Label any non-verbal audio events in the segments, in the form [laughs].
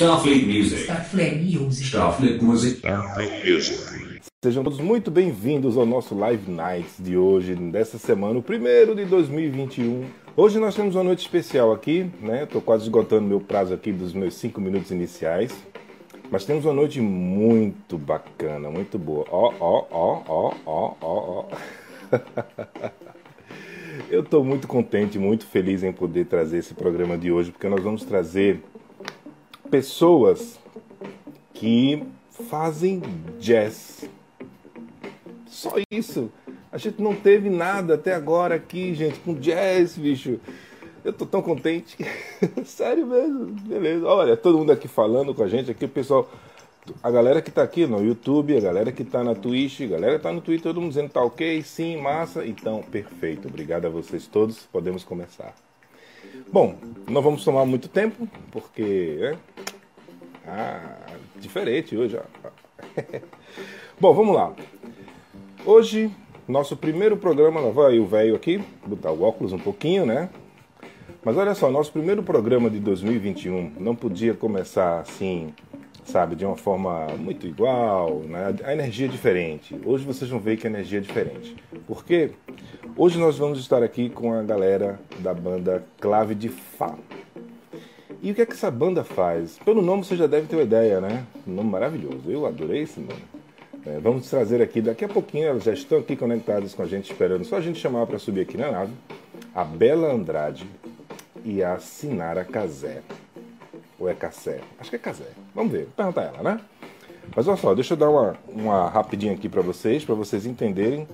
Starfleet Music. Starfleet Music. Starfleet Music. Starfleet Music. Sejam todos muito bem-vindos ao nosso Live Nights de hoje, dessa semana, o primeiro de 2021. Hoje nós temos uma noite especial aqui, né? Estou quase esgotando meu prazo aqui dos meus cinco minutos iniciais. Mas temos uma noite muito bacana, muito boa. Ó, ó, ó, ó, ó, ó, ó. [laughs] Eu estou muito contente, muito feliz em poder trazer esse programa de hoje, porque nós vamos trazer pessoas que fazem jazz. Só isso. A gente não teve nada até agora aqui, gente, com jazz, bicho. Eu tô tão contente. [laughs] Sério mesmo. Beleza. Olha, todo mundo aqui falando com a gente aqui, o pessoal. A galera que tá aqui no YouTube, a galera que tá na Twitch, a galera que tá no Twitter, todo mundo dizendo tá ok, sim, massa. Então, perfeito. Obrigado a vocês todos. Podemos começar. Bom, não vamos tomar muito tempo, porque. Né? Ah, diferente hoje. [laughs] Bom, vamos lá. Hoje, nosso primeiro programa, vai o velho aqui, botar o óculos um pouquinho, né? Mas olha só, nosso primeiro programa de 2021 não podia começar assim, sabe, de uma forma muito igual, né? a energia é diferente. Hoje vocês vão ver que a energia é diferente. Por quê? Hoje nós vamos estar aqui com a galera da banda Clave de Fá. E o que é que essa banda faz? Pelo nome você já deve ter uma ideia, né? Um nome maravilhoso. Eu adorei esse nome. É, vamos trazer aqui, daqui a pouquinho, elas já estão aqui conectadas com a gente, esperando só a gente chamar para subir aqui na nave, a Bela Andrade e a Sinara Casé. Ou é Cassé? Acho que é Casé. Vamos ver, vou perguntar ela, né? Mas olha só, deixa eu dar uma, uma rapidinha aqui para vocês, para vocês entenderem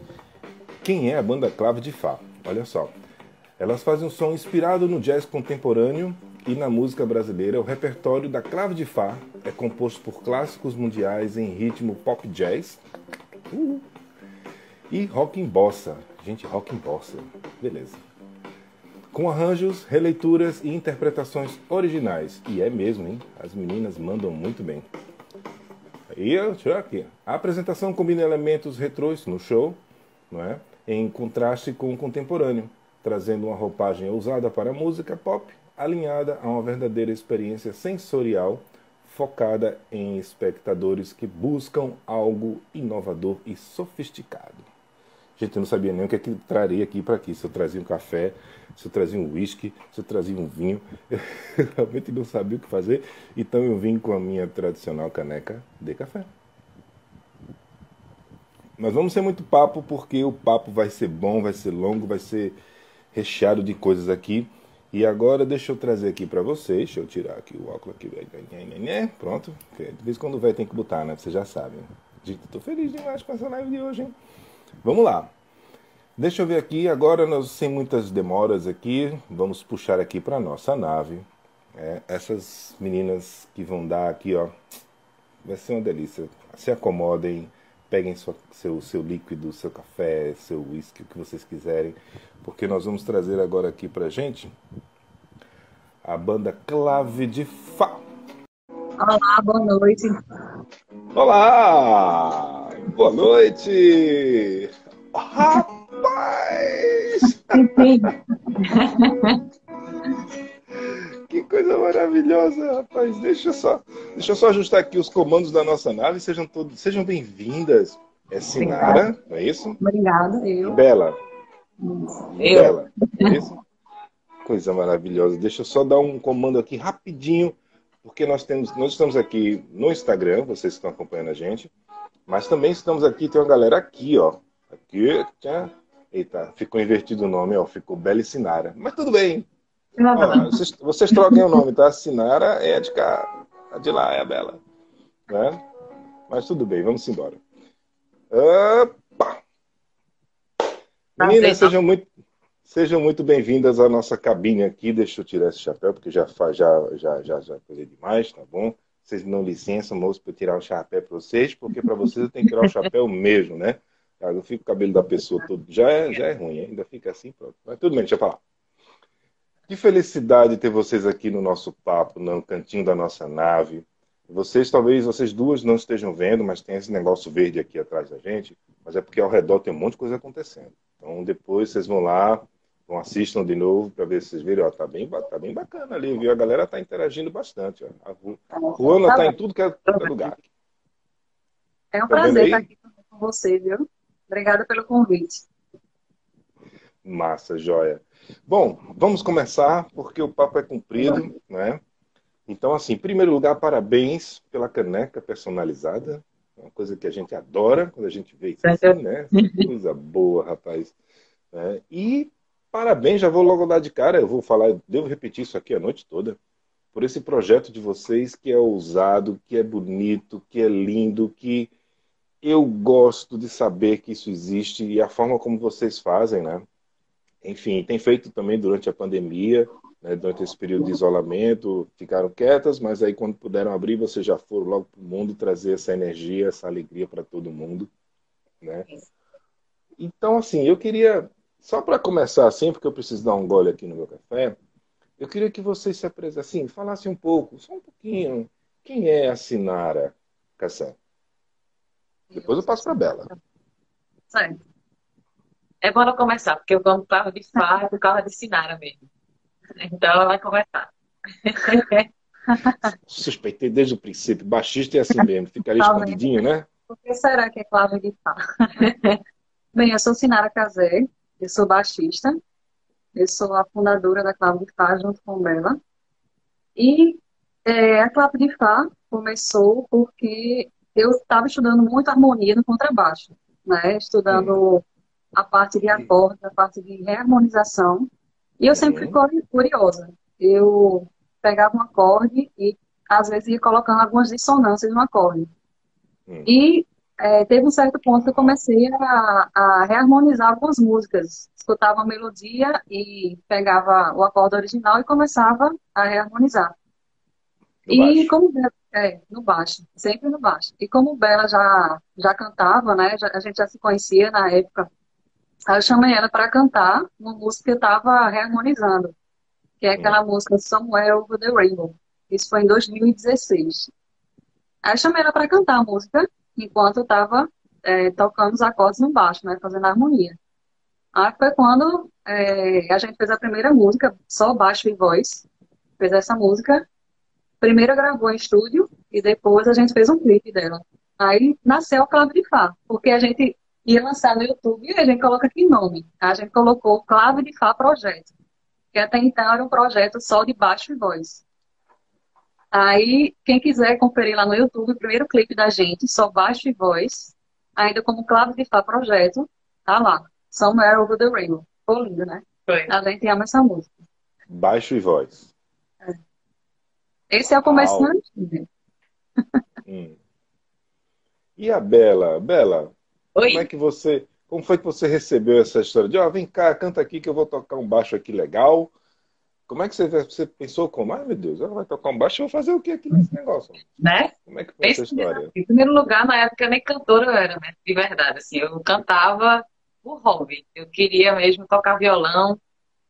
quem é a banda Clave de Fá. Olha só. Elas fazem um som inspirado no jazz contemporâneo e na música brasileira. O repertório da Clave de Fá é composto por clássicos mundiais em ritmo pop jazz uh, e rock em bossa. Gente, rock em bossa. Beleza com arranjos, releituras e interpretações originais. E é mesmo, hein? As meninas mandam muito bem. E eu aqui. A apresentação combina elementos retrôs no show, não é? em contraste com o contemporâneo, trazendo uma roupagem ousada para a música pop, alinhada a uma verdadeira experiência sensorial focada em espectadores que buscam algo inovador e sofisticado. Gente, eu não sabia nem o que, é que traria aqui para aqui. Se eu trazia um café, se eu trazia um whisky, se eu trazia um vinho. [laughs] Eu realmente não sabia o que fazer. Então eu vim com a minha tradicional caneca de café. Mas vamos ser muito papo, porque o papo vai ser bom, vai ser longo, vai ser recheado de coisas aqui. E agora deixa eu trazer aqui para vocês. Deixa eu tirar aqui o óculos aqui. Pronto. De vez em quando vai tem que botar, né? Vocês já sabem. Gente, tô feliz demais com essa live de hoje, hein? Vamos lá. Deixa eu ver aqui, agora nós, sem muitas demoras aqui, vamos puxar aqui para nossa nave. É, essas meninas que vão dar aqui, ó, vai ser uma delícia. Se acomodem, peguem sua, seu, seu líquido, seu café, seu whisky, o que vocês quiserem, porque nós vamos trazer agora aqui pra gente a banda Clave de Fá. Olá, boa noite. Olá! Boa noite! Rapaz! que coisa maravilhosa, rapaz! Deixa eu só, deixa eu só ajustar aqui os comandos da nossa nave. Sejam todos, sejam bem-vindas. É Sinara, não é isso? Obrigada, eu. Bela. Eu. Bela, é isso? Coisa maravilhosa. Deixa eu só dar um comando aqui rapidinho, porque nós temos, nós estamos aqui no Instagram, vocês estão acompanhando a gente. Mas também estamos aqui, tem uma galera aqui, ó. Aqui, tchá. Eita, ficou invertido o nome, ó. Ficou Bela e Sinara. Mas tudo bem. Ó, vocês, vocês troquem o nome, tá? Sinara é a de cá. A de lá é a Bela. Né? Mas tudo bem, vamos embora. Opa! Meninas, sejam muito, sejam muito bem-vindas à nossa cabine aqui. Deixa eu tirar esse chapéu, porque já já já já, já coisa demais, tá bom? Vocês não licença, moço, para tirar o chapéu para vocês, porque para vocês eu tenho que tirar o chapéu mesmo, né? Eu fico o cabelo da pessoa todo. Já é, já é ruim, ainda fica assim, pronto. Mas tudo bem, deixa eu falar. Que felicidade ter vocês aqui no nosso papo, no cantinho da nossa nave. Vocês, talvez, vocês duas não estejam vendo, mas tem esse negócio verde aqui atrás da gente. Mas é porque ao redor tem um monte de coisa acontecendo. Então, depois vocês vão lá Então assistam de novo para ver se vocês viram. Ó, tá, bem, tá bem bacana ali, viu? A galera tá interagindo bastante. Ó. A Ru- Ruana tá em tudo que é, que é lugar. É um Tá prazer estar aqui com você, viu? Obrigada pelo convite. Massa, joia. Bom, vamos começar porque o papo é comprido, né? Então, assim, em primeiro lugar, parabéns pela caneca personalizada. É uma coisa que a gente adora quando a gente vê isso assim, né? Coisa boa, rapaz. É, e parabéns, já vou logo dar de cara, eu vou falar, eu devo repetir isso aqui a noite toda, por esse projeto de vocês que é ousado, que é bonito, que é lindo, que eu gosto de saber que isso existe e a forma como vocês fazem, né? Enfim, tem feito também durante a pandemia, né, durante esse período de isolamento, ficaram quietas, mas aí quando puderam abrir, vocês já foram logo para o mundo trazer essa energia, essa alegria para todo mundo, né? Então, assim, eu queria, só para começar assim, porque eu preciso dar um gole aqui no meu café, eu queria que vocês se apresentassem, assim, falassem um pouco, só um pouquinho, quem é a Sinara Cassan? Depois eu passo para Bela. Certo. É bom ela começar, porque eu vou carro de é por causa de Sinara mesmo. Então ela vai começar. [laughs] Suspeitei desde o princípio, baixista é assim mesmo, fica ali escondidinho, né? Por que será que é clave de Fá? [laughs] Bem, eu sou Sinara Cazé, eu sou baixista, eu sou a fundadora da Clave de Fá junto com Bela. E é, a Clave de Fá começou porque eu estava estudando muito harmonia no contrabaixo, né? Estudando a parte de acordes, a parte de reharmonização. E eu sempre fui curi- curiosa. Eu pegava um acorde e às vezes ia colocando algumas dissonâncias no acorde. E é, teve um certo ponto que eu comecei a, a reharmonizar algumas músicas. Escutava a melodia e pegava o acorde original e começava a reharmonizar. No E baixo. como Bela, é, no baixo, sempre no baixo. E como Bela já, já cantava, né? já- a gente já se conhecia na época. Aí eu chamei ela para cantar uma música que eu estava reharmonizando, que é aquela música Somewhere Over the Rainbow. Isso foi em 2016. Aí eu chamei ela para cantar a música enquanto eu estava tocando os acordes no baixo, né? Fazendo a harmonia. Aí foi quando é, a gente fez a primeira música, só baixo e voz. Fez essa música. Primeiro gravou em estúdio e depois a gente fez um clipe dela. Aí nasceu a Clave de Fá, porque a gente ia lançar no YouTube e a gente coloca aqui nome. A gente colocou Clave de Fá Projeto, que até então era um projeto só de baixo e voz. Aí, quem quiser conferir lá no YouTube, o primeiro clipe da gente, só baixo e voz, ainda como Clave de Fá Projeto, tá lá. Somewhere Over the Rainbow. Ficou lindo, né? Foi. A gente ama essa música. Baixo e voz. Esse é o do estúdio. [laughs] Hum. E a Bela? Bela, Oi. como é que você. Como foi que você recebeu essa história de, ó, vem cá, canta aqui que eu vou tocar um baixo aqui legal? Como é que você, você pensou como? Ai, meu Deus, ela vai tocar um baixo, eu vou fazer o que aqui nesse negócio? Né? Como é que foi essa Esse história? Em primeiro lugar, na época, nem cantora eu era, né? De verdade, assim, eu cantava por hobby. Eu queria mesmo tocar violão,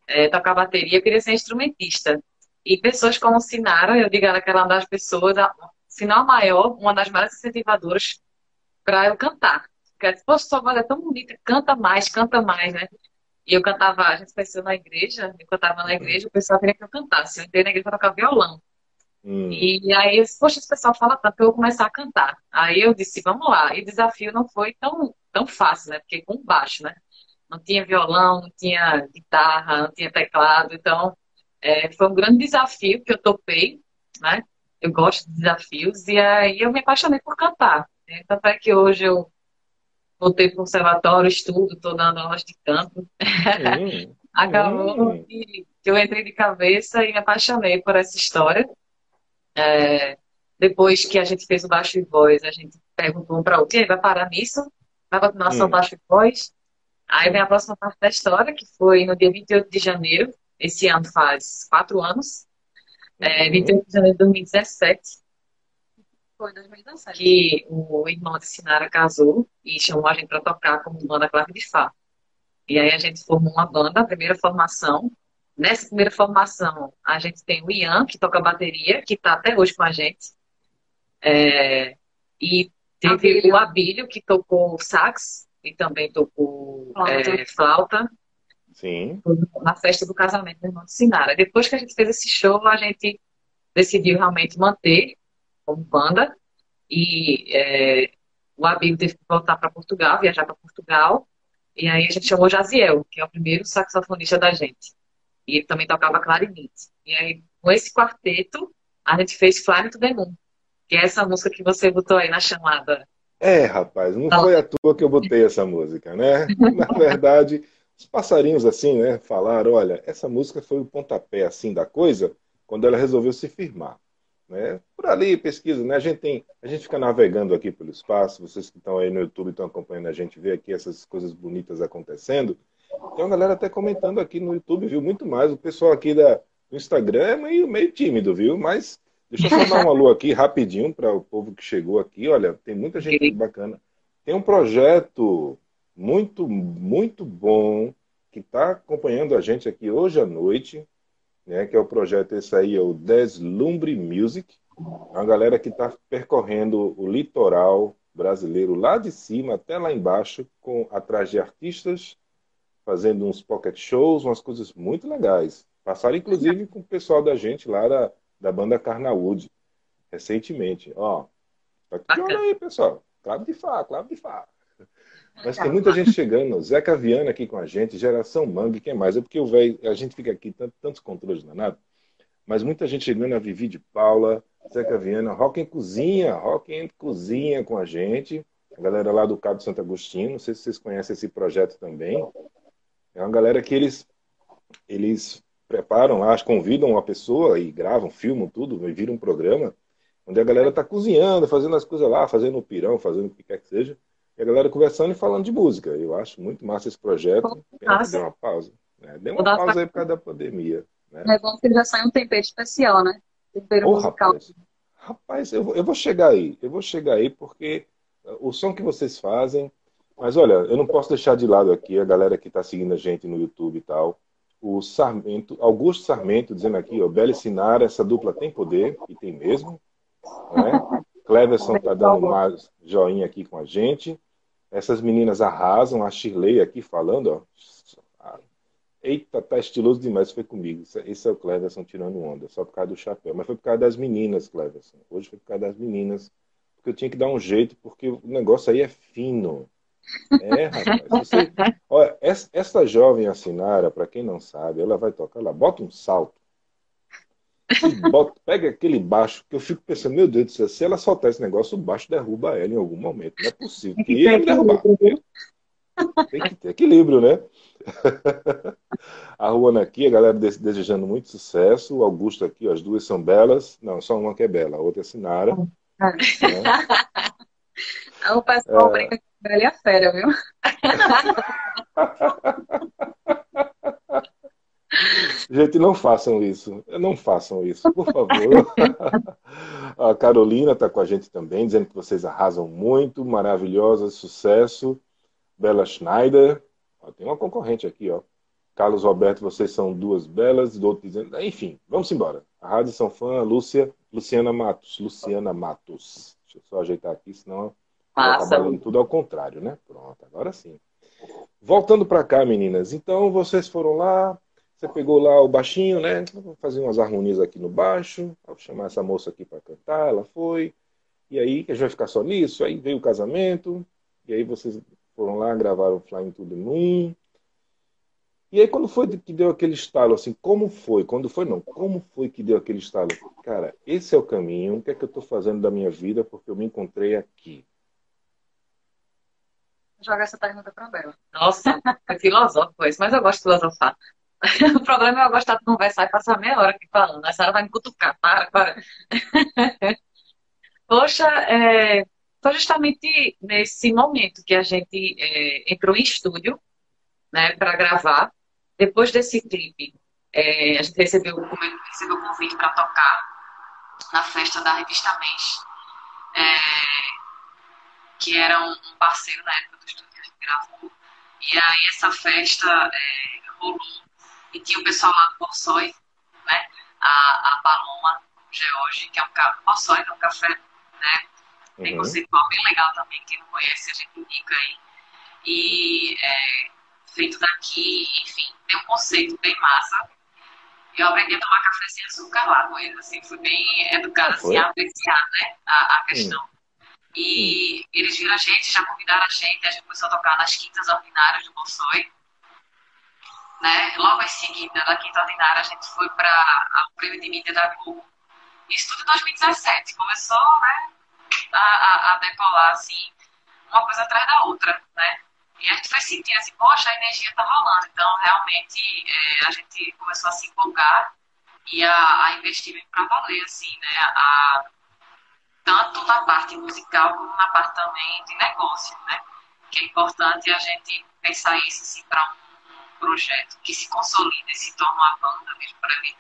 eh, tocar bateria, eu queria ser instrumentista. E pessoas como Sinara, eu digo ela que ela é uma das pessoas, a- se não a maior, uma das maiores incentivadoras para eu cantar. Porque ela disse, poxa, sua voz é tão bonita, canta mais, canta mais, né? E eu cantava, a gente conheceu na igreja, eu cantava na igreja, o pessoal queria que eu cantasse. Eu entrei na igreja para tocar violão. Hum, E aí, eu disse, poxa, esse pessoal fala tanto que eu vou começar a cantar. Aí eu disse, vamos lá. E o desafio não foi tão, tão fácil, né? Porque com baixo, né? Não tinha violão, não tinha guitarra, não tinha teclado. Então, é, foi um grande desafio que eu topei, né? Eu gosto de desafios. E aí eu me apaixonei por cantar. né? Tanto é que hoje eu voltei para o conservatório, estudo, estou dando aulas de canto. [laughs] Acabou que eu entrei de cabeça e me apaixonei por essa história. É, depois que a gente fez o baixo e voz, a gente perguntou um para outro, e aí, vai parar nisso? Vai continuar só Hum. baixo e voz? Aí vem a próxima parte da história, que foi no dia 28 de janeiro, esse ano faz quatro anos, é, 28 de janeiro de 2017, Foi em 2017. que o irmão de Sinara casou e chamou a gente para tocar como banda Clave de Fá. E aí a gente formou uma banda, a primeira formação. Nessa primeira formação, a gente tem o Ian, que toca bateria, que está até hoje com a gente. É, e teve Abílio. o Abílio, que tocou sax e também tocou Flauta. é, flauta. Sim. Na festa do casamento do irmão de Sinara. Depois que a gente fez esse show, a gente decidiu realmente manter como banda. E é, o Abigo teve que voltar para Portugal, viajar para Portugal. E aí a gente chamou Jaziel, que é o primeiro saxofonista da gente. E ele também tocava clarinete. E aí, com esse quarteto, a gente fez Fly to the Moon, que é essa música que você botou aí na chamada. É, rapaz, não foi à toa que eu botei essa música, né? Na [laughs] verdade, os passarinhos assim, né, falaram, olha, essa música foi o pontapé assim da coisa quando ela resolveu se firmar, né? Por ali pesquisa, né? A gente tem, a gente fica navegando aqui pelo espaço, vocês que estão aí no YouTube estão acompanhando a gente vê aqui essas coisas bonitas acontecendo. Tem uma galera até comentando aqui no YouTube, viu? Muito mais. O pessoal aqui da, do Instagram é meio, meio tímido, viu? Mas deixa eu só dar um alô aqui rapidinho para o povo que chegou aqui. Olha, tem muita gente bacana. Tem um projeto muito, muito bom que está acompanhando a gente aqui hoje à noite, né? Que é o projeto esse aí, é o Deslumbre Music. É uma galera que está percorrendo o litoral brasileiro lá de cima até lá embaixo, com atrás de artistas fazendo uns pocket shows, umas coisas muito legais. Passaram, inclusive, com o pessoal da gente lá da, da banda Carnawood, recentemente. Ó, tá aqui, olha aí, pessoal. Claro de Fá, claro de Fá. Mas tem muita gente chegando. Zeca Viana aqui com a gente, Geração Mangue, quem mais? É porque o velho, a gente fica aqui, tanto, tantos controles danados. Mas muita gente chegando, a Vivi de Paula, Zeca Viana, Rock em Cozinha, Rock em Cozinha com a gente. A galera lá do Cabo Santo Agostinho, não sei se vocês conhecem esse projeto também. É uma galera que eles, eles preparam, acho, convidam uma pessoa e gravam, filmam tudo, viram um programa, onde a galera está cozinhando, fazendo as coisas lá, fazendo o pirão, fazendo o que quer que seja, e a galera conversando e falando de música. Eu acho muito massa esse projeto. Deu uma pausa. Né? Deu uma pausa aí por causa da pandemia. Né? É bom que já sai um tempero especial, né? Tempero oh, musical. Rapaz, rapaz eu, eu vou chegar aí. Eu vou chegar aí porque o som que vocês fazem mas olha, eu não posso deixar de lado aqui a galera que está seguindo a gente no YouTube e tal. O Sarmento, Augusto Sarmento dizendo aqui, ó, Bela e Sinara, essa dupla tem poder, e tem mesmo. Né? [laughs] Cleverson está dando mais joinha aqui com a gente. Essas meninas arrasam, a Shirley aqui falando, ó. Eita, tá estiloso demais, foi comigo. Esse é o Cleverson tirando onda, só por causa do chapéu. Mas foi por causa das meninas, Cleverson. Hoje foi por causa das meninas. Porque eu tinha que dar um jeito, porque o negócio aí é fino. É, rapaz. Você, [laughs] olha, essa, jovem assinara, para quem não sabe, ela vai tocar, ela bota um salto. Bota, pega aquele baixo, que eu fico pensando, meu Deus do céu, se ela soltar esse negócio, o baixo derruba ela em algum momento. Não é possível. Que ia derrubar. Tem que ter equilíbrio, né? [laughs] a Ruana aqui, a galera desejando muito sucesso. O Augusto aqui, as duas são belas. Não, só uma que é bela, a outra é Sinara. Né? O [laughs] pessoal é... brinca com ele é fera, viu? [laughs] Gente, não façam isso. Não façam isso, por favor. [laughs] a Carolina está com a gente também, dizendo que vocês arrasam muito, maravilhosa, sucesso. Bela Schneider. Ó, tem uma concorrente aqui, ó. Carlos Roberto, vocês são duas belas. Do outro dizendo. Enfim, vamos embora. A Rádio São Fã, Lúcia, Luciana Matos. Luciana Matos. Deixa eu só ajeitar aqui, senão Passa. trabalhando tudo ao contrário, né? Pronto, agora sim. Voltando para cá, meninas. Então, vocês foram lá, você pegou lá o baixinho, né? Vou fazer umas harmonias aqui no baixo. Vou chamar essa moça aqui para cantar. Ela foi. E aí, a gente vai ficar só nisso. Aí veio o casamento. E aí vocês foram lá, gravaram Flying to the Moon. E aí, quando foi que deu aquele estalo, assim, como foi? Quando foi, não. Como foi que deu aquele estalo? Cara, esse é o caminho. O que é que eu estou fazendo da minha vida? Porque eu me encontrei aqui jogar essa pergunta para Bela. Nossa, [laughs] é filosófico isso, mas eu gosto de filosofar. [laughs] O problema é eu gostar de conversar e passar meia hora aqui falando. A Sara vai me cutucar. Para, para. [laughs] Poxa, é, foi justamente nesse momento que a gente é, entrou em estúdio né, para gravar. Depois desse clipe, é, a gente recebeu, recebeu o convite para tocar na festa da revista Mês, é, que era um, parceiro na época gravou. E aí essa festa é, rolou e tinha o pessoal lá do Borsoi, né? A, a Paloma George, que é um café, Borsoi, é um café, né? Tem uhum. conceitual bem legal também, quem não conhece, a gente indica aí. E é, feito daqui, enfim, tem um conceito bem massa. Eu aprendi a tomar café sem açúcar lá com eles, assim, fui bem educada, Ah, assim, a apreciar, né, a, a questão. E eles viram a gente, já convidaram a gente, a gente começou a tocar nas quintas ordinárias do Bolsoi. Né? Logo em seguida, da quinta ordinária, a gente foi para o prêmio de mídia da Globo. Isso tudo em 2017. Começou né, a, a, a decolar, assim, uma coisa atrás da outra, né? E a gente foi sentindo assim, poxa, a energia tá rolando. Então, realmente, é, a gente começou a se empolgar e a, a investir pra valer, assim, né? A, tanto na parte musical como na parte também de negócio, né? Que é importante a gente pensar isso assim, para um projeto que se consolida e se torna uma banda mesmo para ele.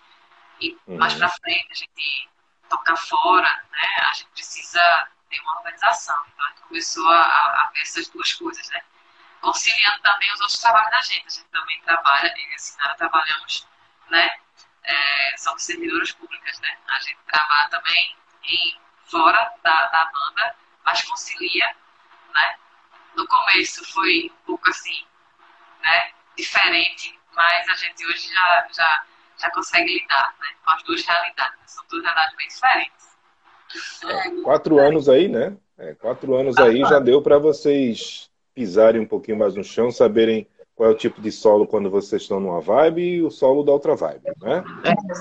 E Uhum. mais para frente a gente tocar fora, né? A gente precisa ter uma organização. Então a gente começou a, a, ver essas duas coisas, né? Conciliando também os outros trabalhos da gente. A gente também trabalha, e a Sinara trabalhamos, né? É, somos servidoras públicas, né? A gente trabalha também em, fora da, da banda, mas concilia, né? No começo foi um pouco assim, né? Diferente, mas a gente hoje já, já, já consegue lidar, né? Com as duas realidades. São duas realidades bem diferentes. Quatro anos aí, né? É, quatro anos aí já deu para vocês pisarem um pouquinho mais no chão, saberem qual é o tipo de solo quando vocês estão numa vibe e o solo da outra vibe, né?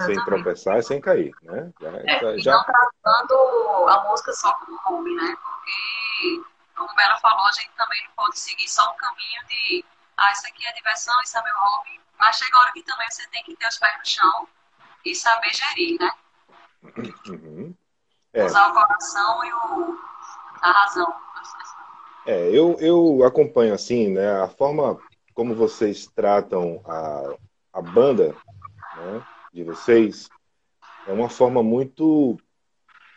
Sem tropeçar e sem cair, né? Já, É, já- não tratando a música só como hobby, né? Porque, como ela falou, a gente também não pode seguir só um caminho de ah, isso aqui é diversão, isso é meu hobby. Mas chega a hora que também você tem que ter os pés no chão e saber gerir, né? Uhum. É, Usar o coração e o, a razão. É, eu, eu acompanho assim, né, a forma como vocês tratam a, a banda, né, de vocês, é uma forma muito,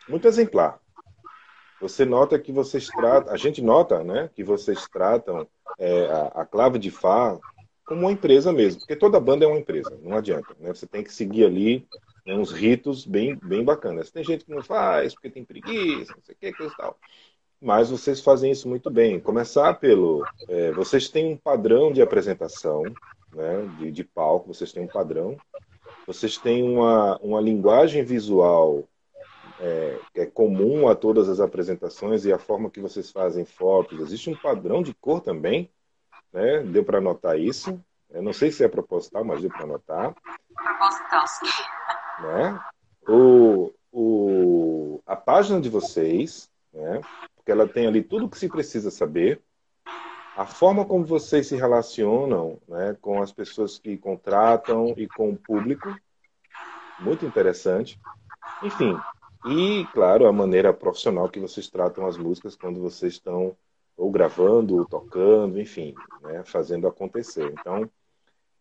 muito exemplar. Você nota que vocês tratam, a gente nota, né, que vocês tratam é, a, a Clave de Fá como uma empresa mesmo, porque toda banda é uma empresa, não adianta, né? Você tem que seguir ali né, uns ritos bem, bem bacanas. Tem gente que não faz porque tem preguiça, não sei o que, coisa e tal. Mas vocês fazem isso muito bem. Começar pelo. é, vocês têm um padrão de apresentação, né, de, de palco, vocês têm um padrão. Vocês têm uma, uma linguagem visual é, que é comum a todas as apresentações e a forma que vocês fazem fotos. Existe um padrão de cor também, né? Deu para notar isso. Eu não sei se é proposital, mas deu para notar Proposital, sim. né? O, o, a página de vocês, né? Porque ela tem ali tudo o que se precisa saber. A forma como vocês se relacionam né, com as pessoas que contratam e com o público, muito interessante. Enfim, e, claro, a maneira profissional que vocês tratam as músicas quando vocês estão ou gravando, ou tocando, enfim, né, fazendo acontecer. Então,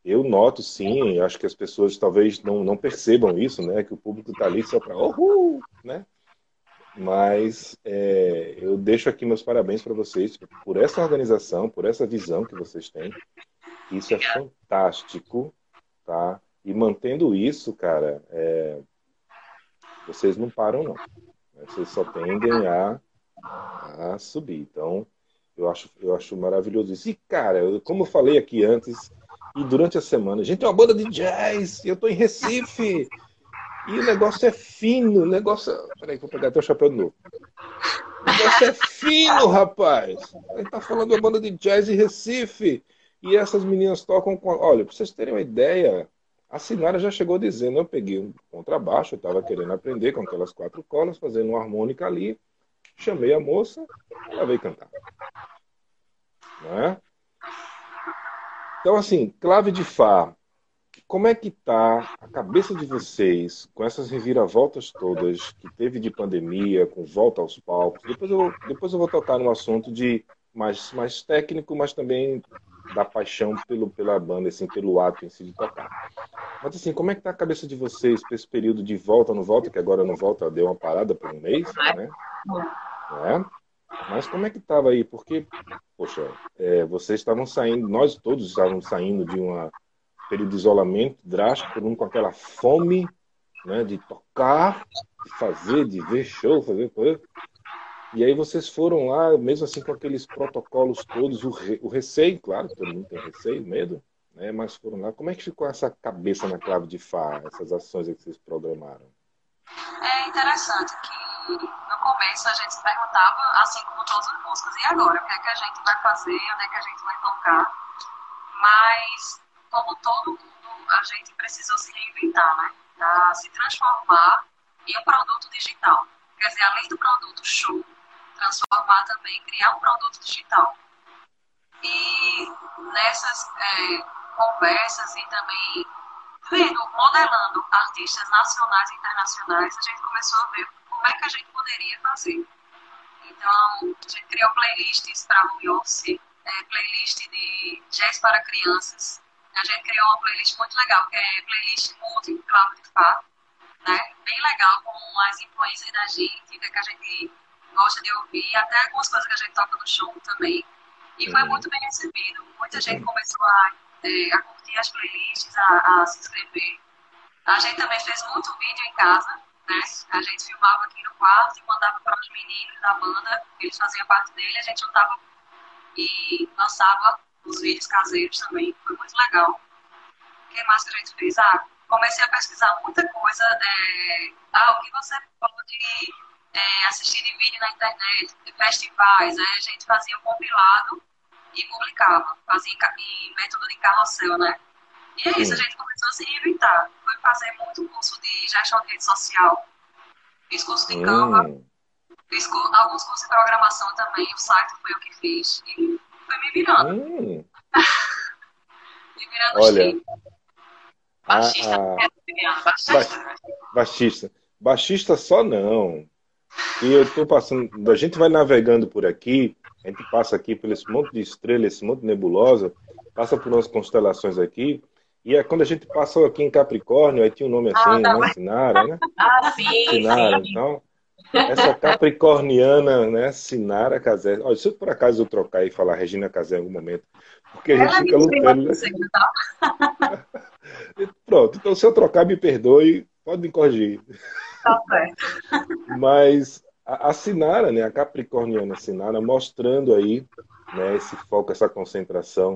eu noto sim, acho que as pessoas talvez não, não percebam isso, né? Que o público está ali só para uhul, né? Mas é, eu deixo aqui meus parabéns para vocês por essa organização, por essa visão que vocês têm. Isso é fantástico, tá? E mantendo isso, cara, é, vocês não param não. Vocês só tendem a, a subir. Então, eu acho, eu acho maravilhoso isso. E, cara, eu- como eu falei aqui antes, e durante a semana, gente, é uma banda de jazz, eu tô em Recife. E o negócio é fino, o negócio. Peraí, vou pegar até o chapéu de novo. O negócio é fino, rapaz. Ele tá falando da banda de jazz em Recife. E essas meninas tocam com. Olha, pra vocês terem uma ideia, a Sinara já chegou dizendo: eu peguei um contrabaixo, eu tava querendo aprender com aquelas quatro colas, fazendo uma harmônica ali. Chamei a moça, ela veio cantar. Né? Então, assim, clave de Fá. Como é que tá a cabeça de vocês com essas reviravoltas todas que teve de pandemia, com volta aos palcos? Depois eu, depois eu vou tocar no assunto de mais, mais técnico, mas também da paixão pelo, pela banda, assim, pelo ato em si de tocar. Mas assim, como é que tá a cabeça de vocês para esse período de volta, não volta, que agora não volta, deu uma parada por um mês, né? né? Mas como é que estava aí? Porque, poxa, é, vocês estavam saindo, nós todos estávamos saindo de um período de isolamento drástico, todo mundo com aquela fome né, de tocar, de fazer, de ver show, fazer coisa. E aí vocês foram lá, mesmo assim com aqueles protocolos todos, o, re, o receio, claro, todo mundo tem receio, medo, né? Mas foram lá. Como é que ficou essa cabeça na clave de Fá, essas ações que vocês programaram? É interessante que no começo a gente se perguntava, assim como todos os músicos, e agora? O que é que a gente vai fazer? Onde é que a gente vai tocar? Mas, como todo mundo, a gente precisou se reinventar, né? Pra se transformar em um produto digital. Quer dizer, além do produto show, transformar também, criar um produto digital. E nessas é, conversas e também vendo, modelando artistas nacionais e internacionais, a gente começou a ver como é que a gente poderia fazer. Então, a gente criou playlists para home office, é, playlist de jazz para crianças. A gente criou uma playlist muito legal, que é playlist multi, claro de fato, né? Bem legal, com as influências da gente, o que a gente gosta de ouvir, até algumas coisas que a gente toca no show também. E foi uhum. muito bem recebido. Muita gente começou a, é, a curtir as playlists, a, a, se inscrever. A gente também fez muito vídeo em casa, né? A gente filmava aqui no quarto e mandava para os meninos da banda, eles faziam parte dele, a gente juntava e lançava os vídeos caseiros também. Foi muito legal. O que mais que a gente fez? Ah, comecei a pesquisar muita coisa. É, ah, o que você pode é, assistir de vídeo na internet, festivais. Aí a gente fazia um compilado e publicava. Fazia em, método de carrossel, né? E é isso, a gente começou a se reinventar. Foi fazer muito curso de gestão de rede social. Fiz curso de Canva. Hum. Fiz alguns cursos de programação também. O site foi eu que fiz. E foi me virando. Hum. [laughs] me virando Olha, Baixista. A, a... Baixista. Baixista. Baixista só não. E eu estou passando, a gente vai navegando por aqui, a gente passa aqui por esse monte de estrela, esse monte de nebulosa, passa por umas constelações aqui, e é quando a gente passou aqui em Capricórnio, aí tinha um nome assim, ah, né? Sinara, né? [laughs] Ah, sim, Sinara, sim. então. Essa capricorniana, né? Sinara Casé. Olha, se eu por acaso eu trocar e falar Regina Casé em algum momento, porque a gente Ela fica lutando. Né? Tá? [laughs] Pronto, então se eu trocar, me perdoe, pode me corrigir. Tá certo. [laughs] Mas a, a Sinara, né, a Capricorniana Sinara, mostrando aí né, esse foco, essa concentração.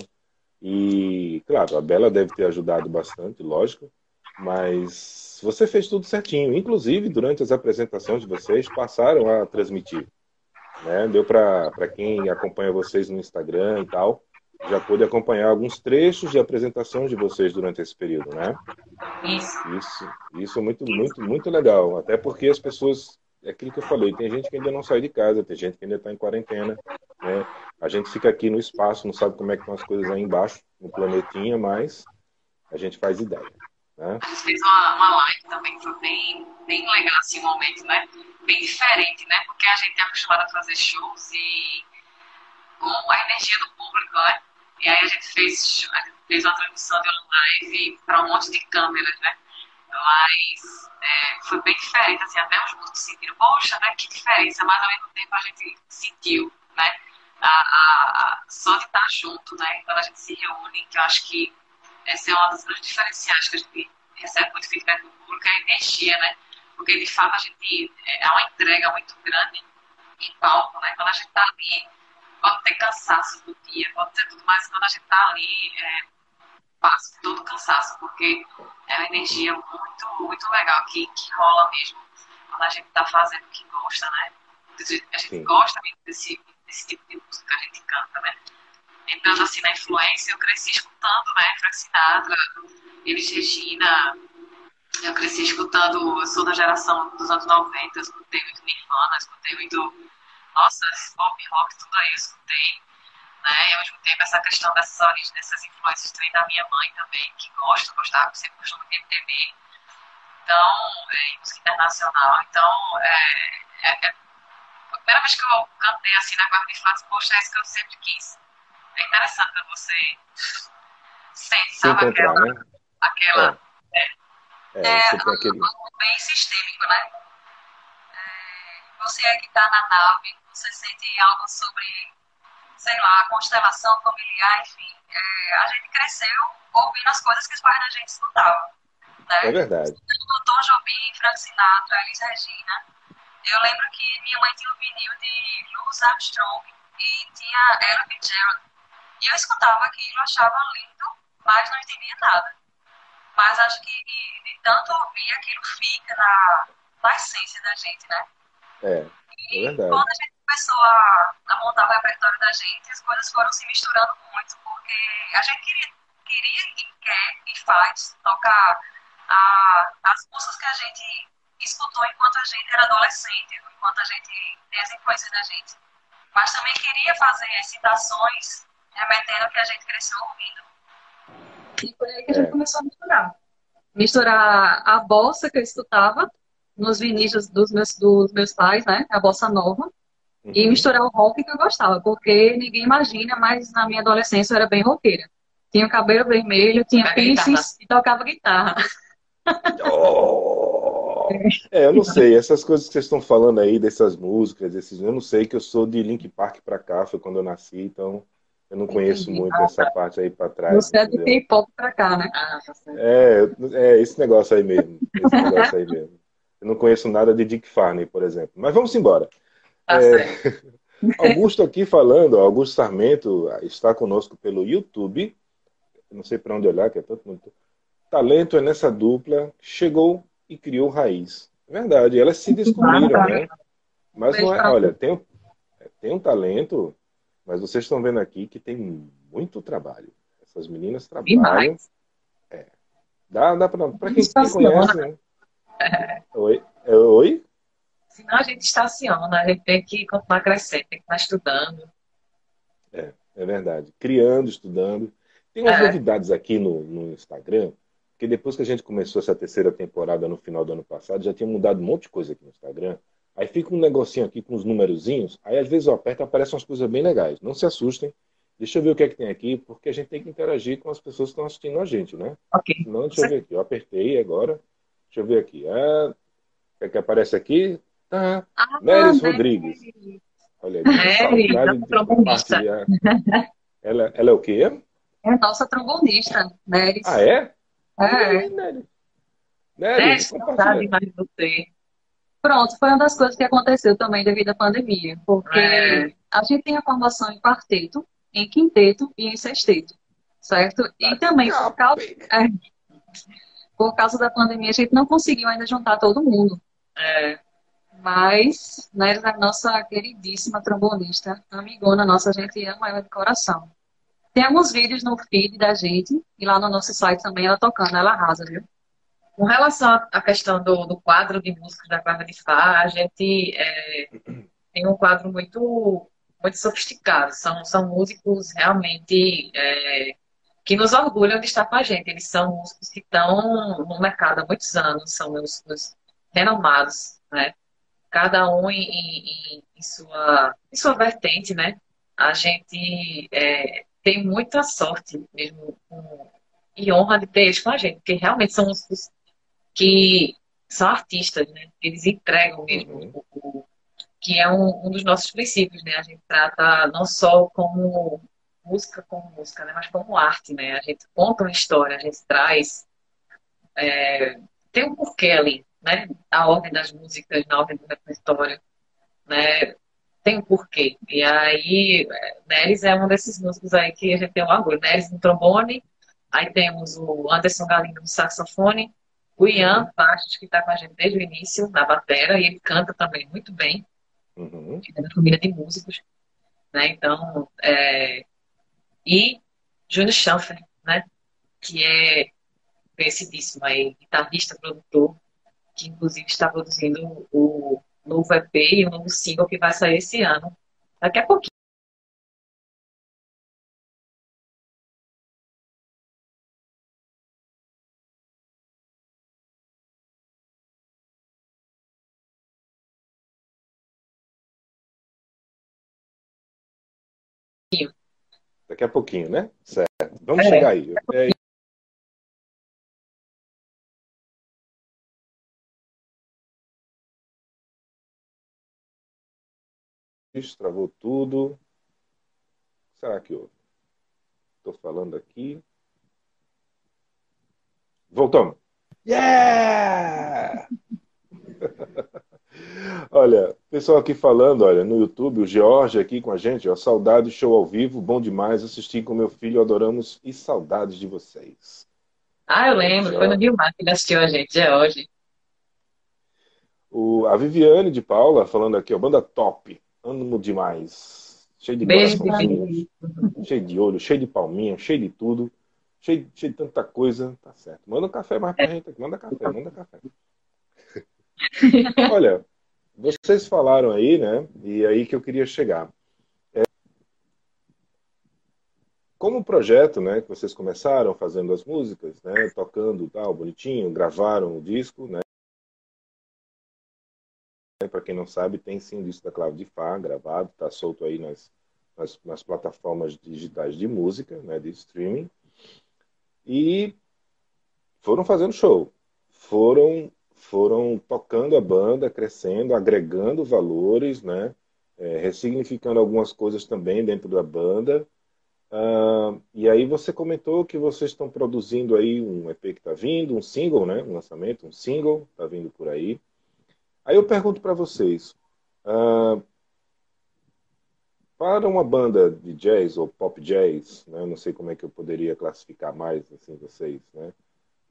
E, claro, a Bela deve ter ajudado bastante, lógico, mas você fez tudo certinho. Inclusive, durante as apresentações de vocês, passaram a transmitir. Né? Deu para quem acompanha vocês no Instagram e tal, já pôde acompanhar alguns trechos de apresentações de vocês durante esse período, né? Isso. Isso, isso é muito, muito, muito legal. Até porque as pessoas, é aquilo que eu falei, tem gente que ainda não sai de casa, tem gente que ainda está em quarentena, né? A gente fica aqui no espaço, não sabe como é que estão as coisas aí embaixo, no planetinha, mas a gente faz ideia. Né? A gente fez uma, uma live também que foi bem, bem legal assim, um momento, né? Bem diferente, né? Porque a gente é acostumado a fazer shows e com a energia do público, né? E aí a gente fez, a gente fez uma transmissão de uma live para um monte de câmeras, né? Mas é, foi bem diferente, assim, até os músicos sentiram, poxa, né, que diferença, mas ao mesmo tempo a gente sentiu, né? A, a, a, só de estar junto, né? Quando a gente se reúne, que eu acho que essa é uma das grandes diferenciais que a gente recebe muito feedback do público, é a energia, né? Porque de fato a gente é, há uma entrega muito grande em palco, né? Quando a gente está ali pode ter cansaço do dia, pode ter tudo, mas quando a gente está ali, é, passa todo o cansaço, porque é uma energia muito, muito legal que, que rola mesmo quando a gente está fazendo o que gosta, né? A gente Sim. gosta mesmo desse, desse tipo de música que a gente canta, né? Entrando assim na influência, eu cresci escutando, né? Frank Sinatra, Elis Regina, eu cresci escutando, eu sou da geração dos anos 90, eu escutei muito Nirvana, escutei muito nossa, esse pop rock, tudo aí eu escutei. Né? E ao mesmo tempo essa questão dessas origens, dessas influências também da minha mãe também, que gosta, gostava, sempre gostou muito de MPB. Então, é, música internacional. Então, é, é, é, a primeira vez que eu cantei assim na Guarda de Fatos, poxa, é isso que eu sempre quis. É interessante pra você sente, sabe? Aquela. Né? aquela é, é, é, é aquele... bem sistêmico, né? você é que está na nave, você sente algo sobre, sei lá, constelação familiar, enfim. É, a gente cresceu ouvindo as coisas que os pais da gente escutavam. Né? É verdade. Tom Jobim, Frank Sinatra, Elis Regina. Eu lembro que minha mãe tinha um vinil de Louis Armstrong e tinha Ella Fitzgerald. E eu escutava aquilo, achava lindo, mas não entendia nada. Mas acho que de tanto ouvir, aquilo fica na, na essência da gente, né? É, é verdade. quando a gente começou a, a montar o repertório da gente, as coisas foram se misturando muito, porque a gente queria, queria e quer e faz tocar a, as músicas que a gente escutou enquanto a gente era adolescente, enquanto a gente tem as influências da gente. Mas também queria fazer as citações remetendo ao que a gente cresceu ouvindo. E foi aí que a gente É. começou a misturar. Misturar a bossa que eu escutava nos vinis dos meus, dos meus pais, né? A bossa nova. E Uhum. misturar o rock que eu gostava, porque ninguém imagina, mas na minha adolescência eu era bem roqueira. Tinha o cabelo vermelho, tinha Tocava piercings e tocava guitarra. Oh! É, eu não sei, essas coisas que vocês estão falando aí, dessas músicas, desses, eu não sei que eu sou de Link Park pra cá, foi quando eu nasci, então eu não conheço Entendi. muito Ah, essa parte aí pra trás. Você é do? K-pop pra cá, né? Ah, tá certo. É, é esse negócio aí mesmo, esse negócio aí mesmo. Eu não conheço nada de Dick Farney, por exemplo. Mas vamos embora. Tá É. [laughs] Augusto aqui falando, Augusto Sarmento está conosco pelo YouTube. Não sei para onde olhar, que é tanto muito. Talento é nessa dupla, chegou e criou raiz. É verdade, elas se descobriram, né? Mas não é, olha, tem, um- tem um talento, mas vocês estão vendo aqui que tem muito trabalho. Essas meninas trabalham. Demais. Dá, dá para quem, quem Estaciona. conhece, né? Oi? É, Oi? Senão a gente estaciona, a gente tem que continuar crescendo, tem que estar estudando. É verdade. Criando, estudando. Tem umas É. novidades aqui no, no Instagram, porque depois que a gente começou essa terceira temporada no final do ano passado, já tinha mudado um monte de coisa aqui no Instagram. Aí fica um negocinho aqui com uns numerozinhos, aí às vezes eu aperto e aparecem umas coisas bem legais. Não se assustem. Deixa eu ver o que é que tem aqui, porque a gente tem que interagir com as pessoas que estão assistindo a gente, né? Ok. Não, deixa eu ver aqui. Eu apertei agora. Deixa eu ver aqui. Ah, o que é que aparece aqui? Tá. Ah, Neres? Rodrigues. Olha aí. Neres, saudade a de trombonista. Ela, ela é o quê? É a nossa trombonista, Neres. Ah, é? É. É, Nery, saudade compartilha. mais de você. Pronto, foi uma das coisas que aconteceu também devido à pandemia, porque É. a gente tem a formação em quarteto, em quinteto e em sexteto, certo? E também por causa, [laughs] é, por causa da pandemia a gente não conseguiu ainda juntar todo mundo, É, mas né, a nossa queridíssima trombonista, amigona nossa, a gente ama ela de coração. Tem alguns vídeos no feed da gente e lá no nosso site também ela tocando, ela arrasa, viu? Com relação à- questão do, do quadro de músicas da Guarda de Fá, a gente é, tem um quadro muito, muito sofisticado. São, são músicos realmente é, que nos orgulham de estar com a gente. Eles são músicos que estão no mercado há muitos anos, são músicos renomados, né? Cada um em, em- em sua, em sua vertente, né? A gente é, tem muita sorte mesmo com- e honra de ter eles com a gente, porque realmente são músicos que são artistas, né? Eles entregam mesmo Uhum. o, o- que é um, um dos nossos princípios, né? A gente trata não só como música como música, né? Mas como arte, né? A gente conta uma história, a gente traz é, tem um porquê ali, né? A ordem das músicas, na ordem do repertório, né? Tem um porquê. E aí, é, Neres é um desses músicos aí que a gente tem um orgulho. Neres no trombone, aí temos o Anderson Galindo no saxofone, o Ian Bastos, que está com a gente desde o início, na batera, e ele canta também muito bem, Uhum. é da família de músicos, né? Então, é... e Júnior Schanfer, né? Que é conhecidíssimo aí, guitarrista, produtor, que inclusive está produzindo o novo EP e o novo single que vai sair esse ano. Daqui a pouquinho. Daqui a pouquinho, né? Certo. Vamos É. chegar aí. É, travou tudo. Será que houve? Estou falando aqui. Voltamos. Yeah! [laughs] Olha, pessoal aqui falando, olha, no YouTube, o George aqui com a gente, ó, saudade, show ao vivo, bom demais, assisti com meu filho, adoramos e saudades de vocês. Ah, eu lembro, foi no Rio Mar que ele assistiu a gente, George. O, a Viviane de Paula falando aqui, ó, banda top, amo demais. Cheio de Beijo, cheio de olho, cheio de palminha, cheio de tudo, cheio, cheio de tanta coisa, tá certo. Manda um café mais pra gente aqui, manda café, manda café. [laughs] Olha, vocês falaram aí, né? E aí que eu queria chegar. É, como projeto, né? Que vocês começaram fazendo as músicas, né? Tocando tal, bonitinho, gravaram o disco, né? Para quem não sabe, tem sim o disco da Cláudia de Fá gravado, está solto aí nas, nas, nas, plataformas digitais de música, né? De streaming. E foram fazendo show, foram foram tocando a banda, crescendo, agregando valores, né? É, ressignificando algumas coisas também dentro da banda. Uh, e aí você comentou que vocês estão produzindo aí um EP que está vindo, um single, né? Um lançamento, um single, está vindo por aí. Aí eu pergunto para vocês, uh, para uma banda de jazz ou pop jazz, né? Não sei como é que eu poderia classificar mais assim vocês, né?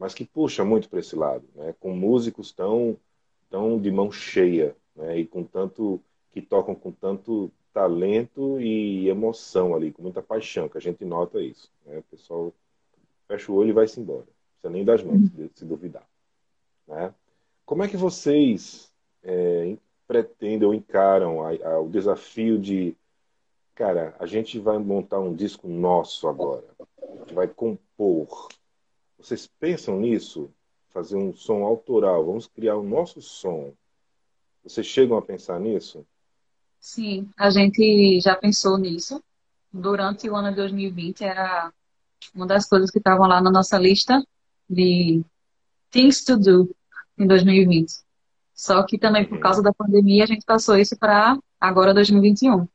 mas que puxa muito para esse lado, né? com músicos tão, tão de mão cheia né? e com tanto que tocam com tanto talento e emoção ali, com muita paixão, que a gente nota isso. Né? O pessoal fecha o olho e vai-se embora, não precisa nem das mãos, se duvidar. Né? Como é que vocês é, pretendem ou encaram a, a, o desafio de, cara, a gente vai montar um disco nosso agora, a gente vai compor, vocês pensam nisso? Fazer um som autoral, vamos criar o nosso som. Vocês chegam a pensar nisso? Sim, a gente já pensou nisso. Durante o ano de 2020 era uma das coisas que estavam lá na nossa lista de things to do em 2020. Só que também por causa da pandemia a gente passou isso para agora 2021.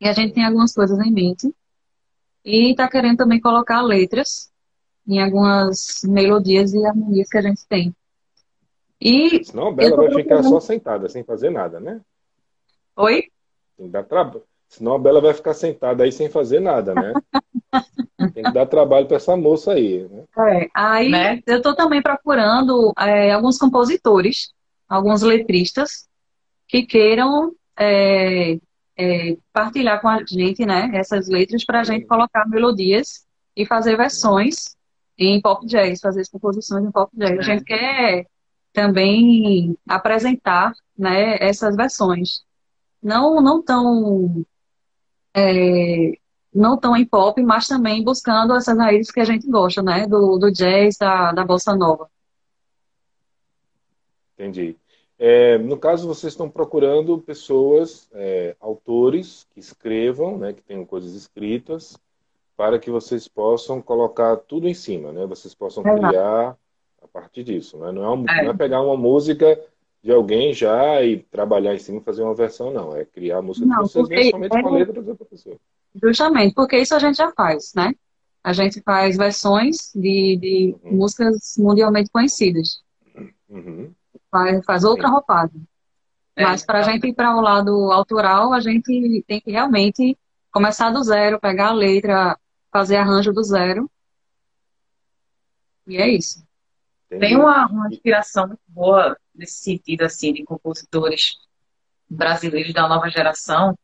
E a gente tem algumas coisas em mente. E está querendo também colocar letras em algumas melodias e harmonias que a gente tem. E Senão a Bela vai ficar só sentada, sem fazer nada, né? Oi? Tem que dar trabalho. Senão a Bela vai ficar sentada aí sem fazer nada, né? [laughs] Tem que dar trabalho para essa moça aí. Né? É, aí né? eu estou também procurando é, alguns compositores, alguns letristas que queiram é, é, partilhar com a gente né, essas letras para a gente colocar melodias e fazer versões em pop jazz, fazer as composições em pop jazz. A gente quer também apresentar né, essas versões. Não, não tão é, não tão em pop, mas também buscando essas raízes que a gente gosta, né? Do, do jazz, da, da bossa nova. Entendi. É, no caso, vocês estão procurando pessoas, é, autores que escrevam, né, que tenham coisas escritas, para que vocês possam colocar tudo em cima, né? Vocês possam criar a partir disso, né? Não é, é. não é pegar uma música de alguém já e trabalhar em cima e fazer uma versão, não. É criar a música não, de vocês mesmos, somente é... com a letra da outra pessoa. Justamente, porque isso a gente já faz, né? A gente faz versões de, de uhum. músicas mundialmente conhecidas. Uhum. Faz, faz outra roupagem. É. Mas para a gente ir para o lado autoral, a gente tem que realmente começar do zero, pegar a letra, fazer arranjo do zero. E é isso. Tem uma, uma inspiração muito boa nesse sentido, assim, de compositores brasileiros da nova geração,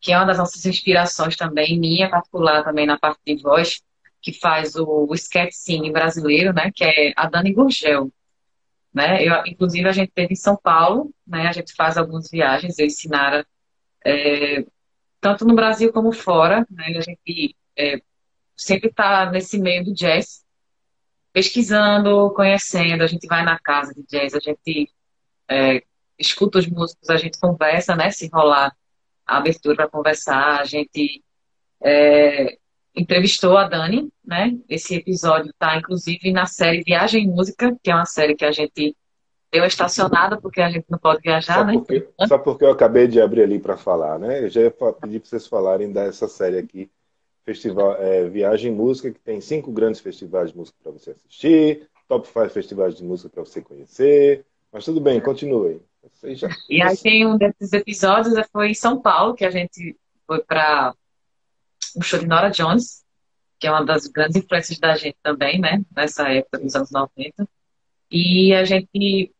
que é uma das nossas inspirações também, minha particular também na parte de voz, que faz o, o sketch brasileiro, né, que é a Dani Gurgel. Né? Eu, inclusive, a gente teve em São Paulo, né, a gente faz algumas viagens, eu e Sinara, é, tanto no Brasil como fora, né, a gente é, sempre está nesse meio do jazz, pesquisando, conhecendo, a gente vai na casa de jazz, a gente é, escuta os músicos, a gente conversa, né? Se rolar a abertura para conversar, a gente é, entrevistou a Dani, né? Esse episódio está inclusive na série Viagem em Música, que é uma série que a gente deu estacionada porque a gente não pode viajar, só né? Porque, só porque eu acabei de abrir ali para falar, né? Eu já ia pedir para vocês falarem dessa série aqui festival é, Viagem Música, que tem cinco grandes festivais de música para você assistir, top 5 festivais de música para você conhecer. Mas tudo bem, continue. Seja... E aí tem um desses episódios, foi em São Paulo, que a gente foi para um show de Nora Jones, que é uma das grandes influências da gente também, né? Nessa época dos anos 90. E a gente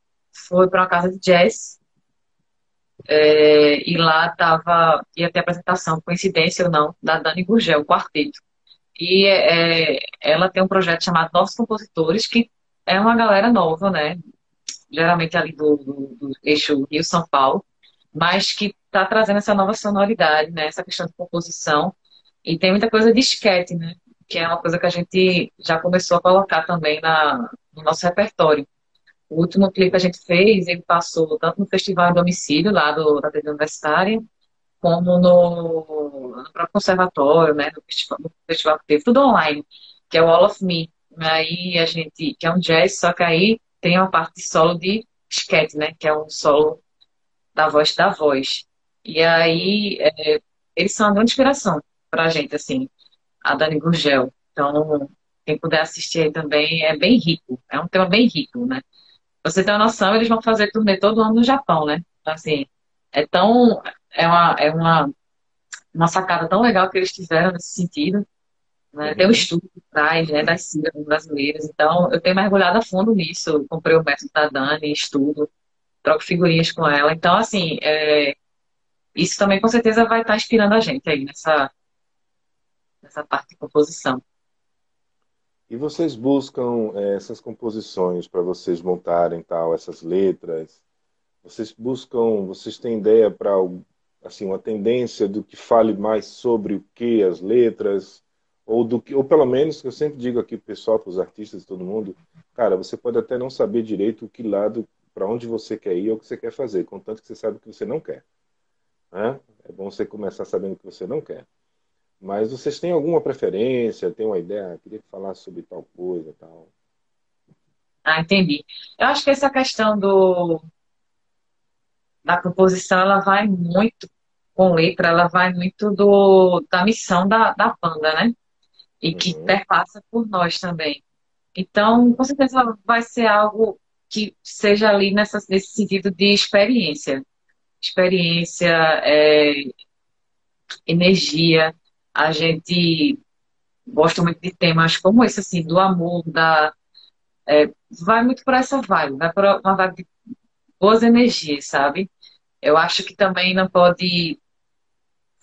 foi para uma casa de jazz. É, e lá tava, ia ter apresentação, coincidência ou não, da Dani Gurgel, o quarteto. E é, ela tem um projeto chamado Novos Compositores, que é uma galera nova, né? Geralmente ali do, do, do eixo Rio-São Paulo, mas que está trazendo essa nova sonoridade, né? Essa questão de composição. E tem muita coisa de esquete, né? Que é uma coisa que a gente já começou a colocar também na, no nosso repertório. O último clipe que a gente fez, ele passou tanto no Festival Domicílio, lá do, da TV Universitária, como no, no próprio conservatório, né, no festival, no festival que teve, tudo online, que é o All of Me. Aí a gente, que é um jazz, só que aí tem uma parte de solo de esquete, né, que é um solo da voz da voz. E aí é, eles são uma grande inspiração pra gente, assim, a Dani Gurgel. Então, quem puder assistir aí também é bem rico, é um tema bem rico, né? você tem uma noção, eles vão fazer turnê todo ano no Japão, né? Então, assim, é tão. É uma, é uma, uma sacada tão legal que eles tiveram nesse sentido. Né? Tem um estudo por trás né, das sílabas brasileiras. Então, eu tenho mergulhado a fundo nisso. Eu comprei o método da Dani, estudo, troco figurinhas com ela. Então, assim, é, isso também com certeza vai estar inspirando a gente aí nessa, nessa parte de composição. E vocês buscam é, essas composições para vocês montarem tal essas letras? Vocês buscam, vocês têm ideia para assim uma tendência do que fale mais sobre o que as letras ou do que ou pelo menos que eu sempre digo aqui pessoal, para os artistas, todo mundo, cara, você pode até não saber direito o que lado para onde você quer ir ou o que você quer fazer, contanto que você sabe o que você não quer. Né? É bom você começar sabendo o que você não quer. Mas vocês têm alguma preferência? Tem uma ideia? Ah, queria falar sobre tal coisa, tal. Ah, entendi. Eu acho que essa questão do da composição, ela vai muito com letra, ela vai muito do da missão da, da banda, né? E que uhum. perpassa por nós também. Então, com certeza vai ser algo que seja ali nessa, nesse sentido de experiência. Experiência, é, energia, a gente gosta muito de temas como esse, assim, do amor, da. É, vai muito para essa vibe, vai para uma vibe de boas energias, sabe? Eu acho que também não pode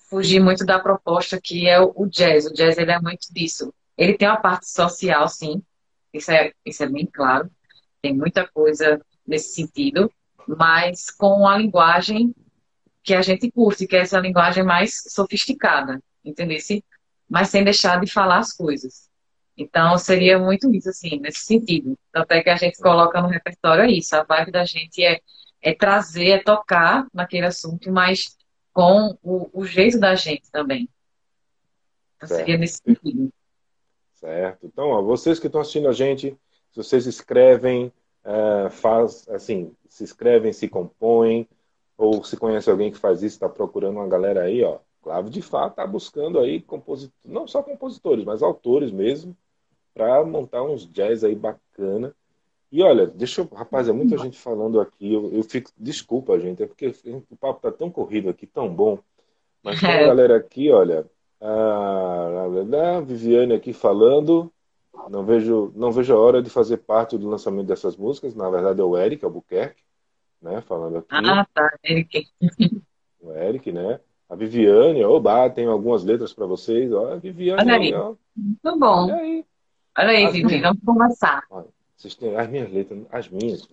fugir muito da proposta que é o jazz. O jazz ele é muito disso. Ele tem uma parte social, sim, isso é, isso é bem claro. Tem muita coisa nesse sentido, mas com a linguagem que a gente curte, que é essa linguagem mais sofisticada entendesse? Mas sem deixar de falar as coisas. Então, seria muito isso, assim, nesse sentido. Até que a gente coloca no repertório é isso. A vibe da gente é, é trazer, é tocar naquele assunto, mas com o, o jeito da gente também. Então, certo. seria nesse sentido. Certo. Então, ó, vocês que estão assistindo a gente, se vocês escrevem, uh, faz, assim, se escrevem, se compõem, ou se conhece alguém que faz isso, está procurando uma galera aí, ó, Claro, de fato, está buscando aí compositores, não só compositores, mas autores mesmo, para montar uns jazz aí bacana. E olha, deixa eu, rapaz, é muita gente falando aqui, eu, eu fico, desculpa, gente, é porque o papo tá tão corrido aqui, tão bom. Mas tem uma [laughs] galera aqui, olha, a, a Viviane aqui falando, não vejo, não vejo a hora de fazer parte do lançamento dessas músicas, na verdade é o Eric Albuquerque, né, falando aqui. Ah, tá, Eric. O Eric, né? A Viviane, oba, tem algumas letras para vocês. Ó, a Viviane, Olha aí. Ó. Muito bom. Olha aí, Olha aí Viviane, vamos conversar. Olha, vocês têm as minhas letras, as minhas,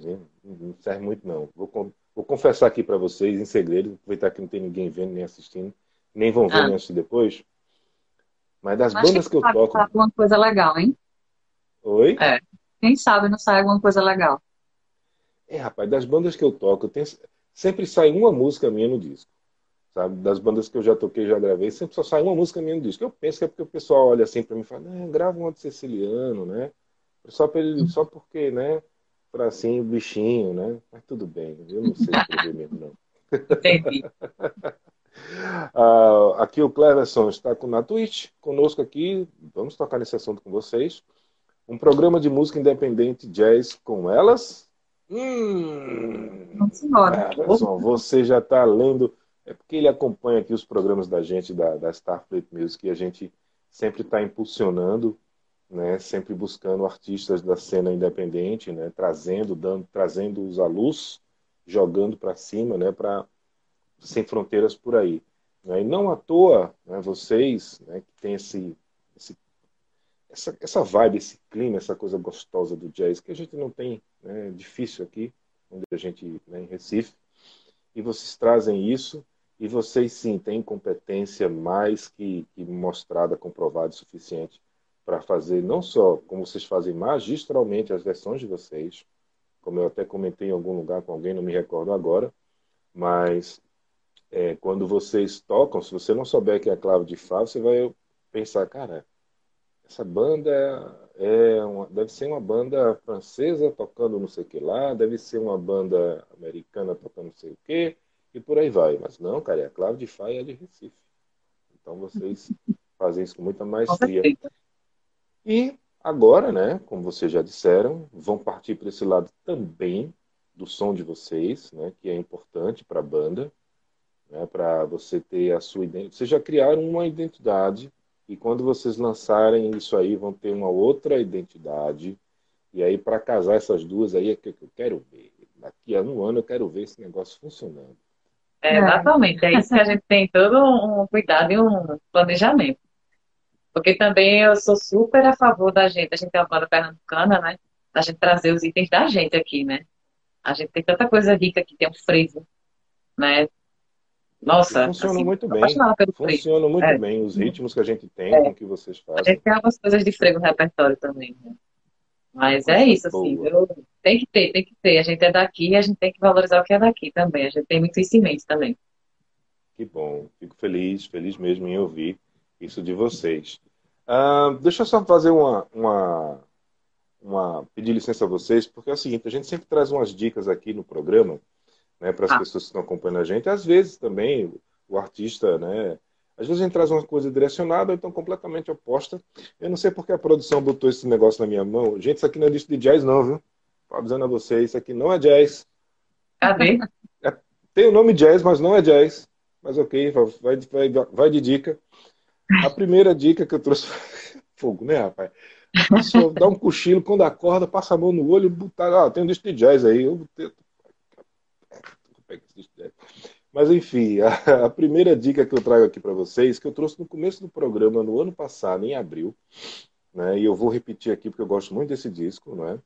não serve muito não. Vou, vou confessar aqui para vocês, em segredo, aproveitar que não tem ninguém vendo nem assistindo, nem vão ver ah. e depois. Mas das bandas que, que eu toco. Sai alguma coisa legal, hein? Oi? É. Quem sabe não sai alguma coisa legal. É, rapaz, das bandas que eu toco, eu tenho... sempre sai uma música minha no disco sabe? Das bandas que eu já toquei, já gravei, sempre só sai uma música minha no disco. Eu penso que é porque o pessoal olha assim para mim e fala, não, grava uma de Ceciliano, né? Só, pra ele, só porque, né? Para assim, o bichinho, né? Mas tudo bem, eu não sei escrever mesmo, não. Entendi. uh, [laughs] aqui o Cleverson está na Twitch, conosco aqui, vamos tocar nesse assunto com vocês. Um programa de música independente jazz com elas Hum, embora. olha só, você já está lendo. É porque ele acompanha aqui os programas da gente, da, da Starfleet Music, e a gente sempre está impulsionando, né, sempre buscando artistas da cena independente, né, trazendo, dando, trazendo-os à luz, jogando para cima, né, para sem fronteiras por aí. Né? E não à toa, né, vocês, né, que tem esse, esse essa, essa vibe, esse clima, essa coisa gostosa do jazz que a gente não tem, né, difícil aqui, onde a gente, né, em Recife, e vocês trazem isso e vocês sim têm competência mais que, que mostrada, comprovada e suficiente para fazer não só como vocês fazem magistralmente as versões de vocês, como eu até comentei em algum lugar com alguém, não me recordo agora, mas é, quando vocês tocam, se você não souber que é a clave de Fá, você vai pensar, cara, essa banda é uma, deve ser uma banda francesa tocando não sei o que lá, deve ser uma banda americana tocando não sei o que, e por aí vai. Mas não, cara, é a clave de Fá é de Recife. Então vocês [laughs] fazem isso com muita maestria. E agora, né, como vocês já disseram, vão partir para esse lado também do som de vocês, né, que é importante para a banda, né, para você ter a sua identidade. Vocês já criaram uma identidade e quando vocês lançarem isso aí, vão ter uma outra identidade. E aí, para casar essas duas aí, é que eu quero ver. Daqui a um ano eu quero ver esse negócio funcionando. É, exatamente, é isso que a gente tem todo um cuidado e um planejamento. Porque também eu sou super a favor da gente, a gente tem uma banda pernambucana, né? Da gente trazer os itens da gente aqui, né? A gente tem tanta coisa rica aqui, tem um frevo, né? Nossa, funciona assim, muito bem. Funciona muito É. bem. Os ritmos que a gente tem, É. com o que vocês A fazem. gente tem algumas coisas de frevo no repertório também, né? Mas é isso, assim, eu- tem que ter, tem que ter. A gente é daqui e a gente tem que valorizar o que é daqui também. A gente tem muito isso em mente também. Que bom. Fico feliz, feliz mesmo em ouvir isso de vocês. Ah, deixa eu só fazer uma, uma, uma- pedir licença a vocês, porque é o seguinte, a gente sempre traz umas dicas aqui no programa, né, para as Ah. pessoas que estão acompanhando a gente. Às vezes também o artista, né, às vezes a gente traz uma coisa direcionada ou então completamente oposta. Eu não sei porque a produção botou esse negócio na minha mão. Gente, isso aqui não é disco de jazz não, viu? Tô avisando a vocês, isso aqui não é jazz. Cadê? Tem o nome jazz, mas não é jazz. Mas ok, vai, vai, vai de dica. A primeira dica que eu trouxe. [laughs] Fogo, né, rapaz? Dá um cochilo, quando acorda, passa a mão no olho, botar. Ah, tem um disco de jazz aí. Eu botei- esse disco de jazz. Mas enfim, [laughs] a, a primeira dica que eu trago aqui para vocês, que eu trouxe no começo do programa, no ano passado, em abril, né, e eu vou repetir aqui porque eu gosto muito desse disco, não é?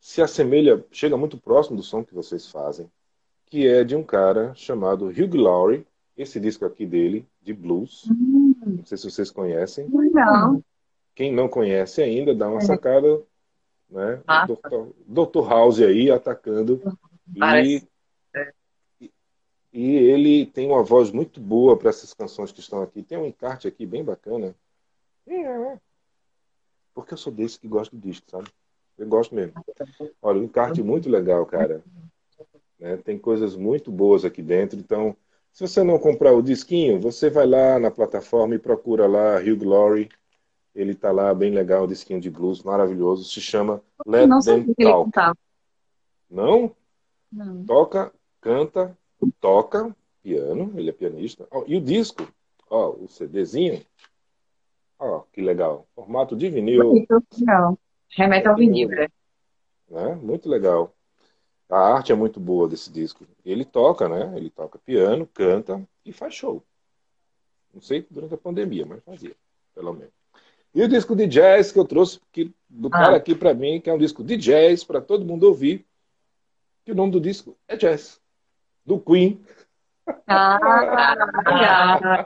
se assemelha, chega muito próximo do som que vocês fazem, que é de um cara chamado Hugh Laurie, esse disco aqui dele, de blues. Hum, Não sei se vocês conhecem. legal. Quem não conhece ainda, dá uma É. sacada, né? Ah. Dr. Dr. House aí atacando. Parece. E, e ele tem uma voz muito boa para essas canções que estão aqui. Tem um encarte aqui bem bacana. É. Porque eu sou desse que gosta do disco, sabe? Eu gosto mesmo. Olha, um encarte muito legal, cara. Né? Tem coisas muito boas aqui dentro. Então, se você não comprar o disquinho, você vai lá na plataforma e procura lá Hugh Laurie. Ele tá lá, bem legal, um disquinho de blues, maravilhoso. Se chama Let não Them Talk. Não? Não. Toca, canta, toca piano, ele é pianista. Ó, e o disco, ó, o CDzinho, ó, que legal. Formato de vinil, Bonito, legal. Remete ao vinil, né? né? Muito legal. A arte é muito boa desse disco. Ele toca, né? Ele toca piano, canta e faz show. Não sei durante a pandemia, mas fazia, pelo menos. E o disco de jazz que eu trouxe que, do Ah. cara aqui pra mim, que é um disco de jazz para todo mundo ouvir. Que o nome do disco é Jazz, do Queen. Ah.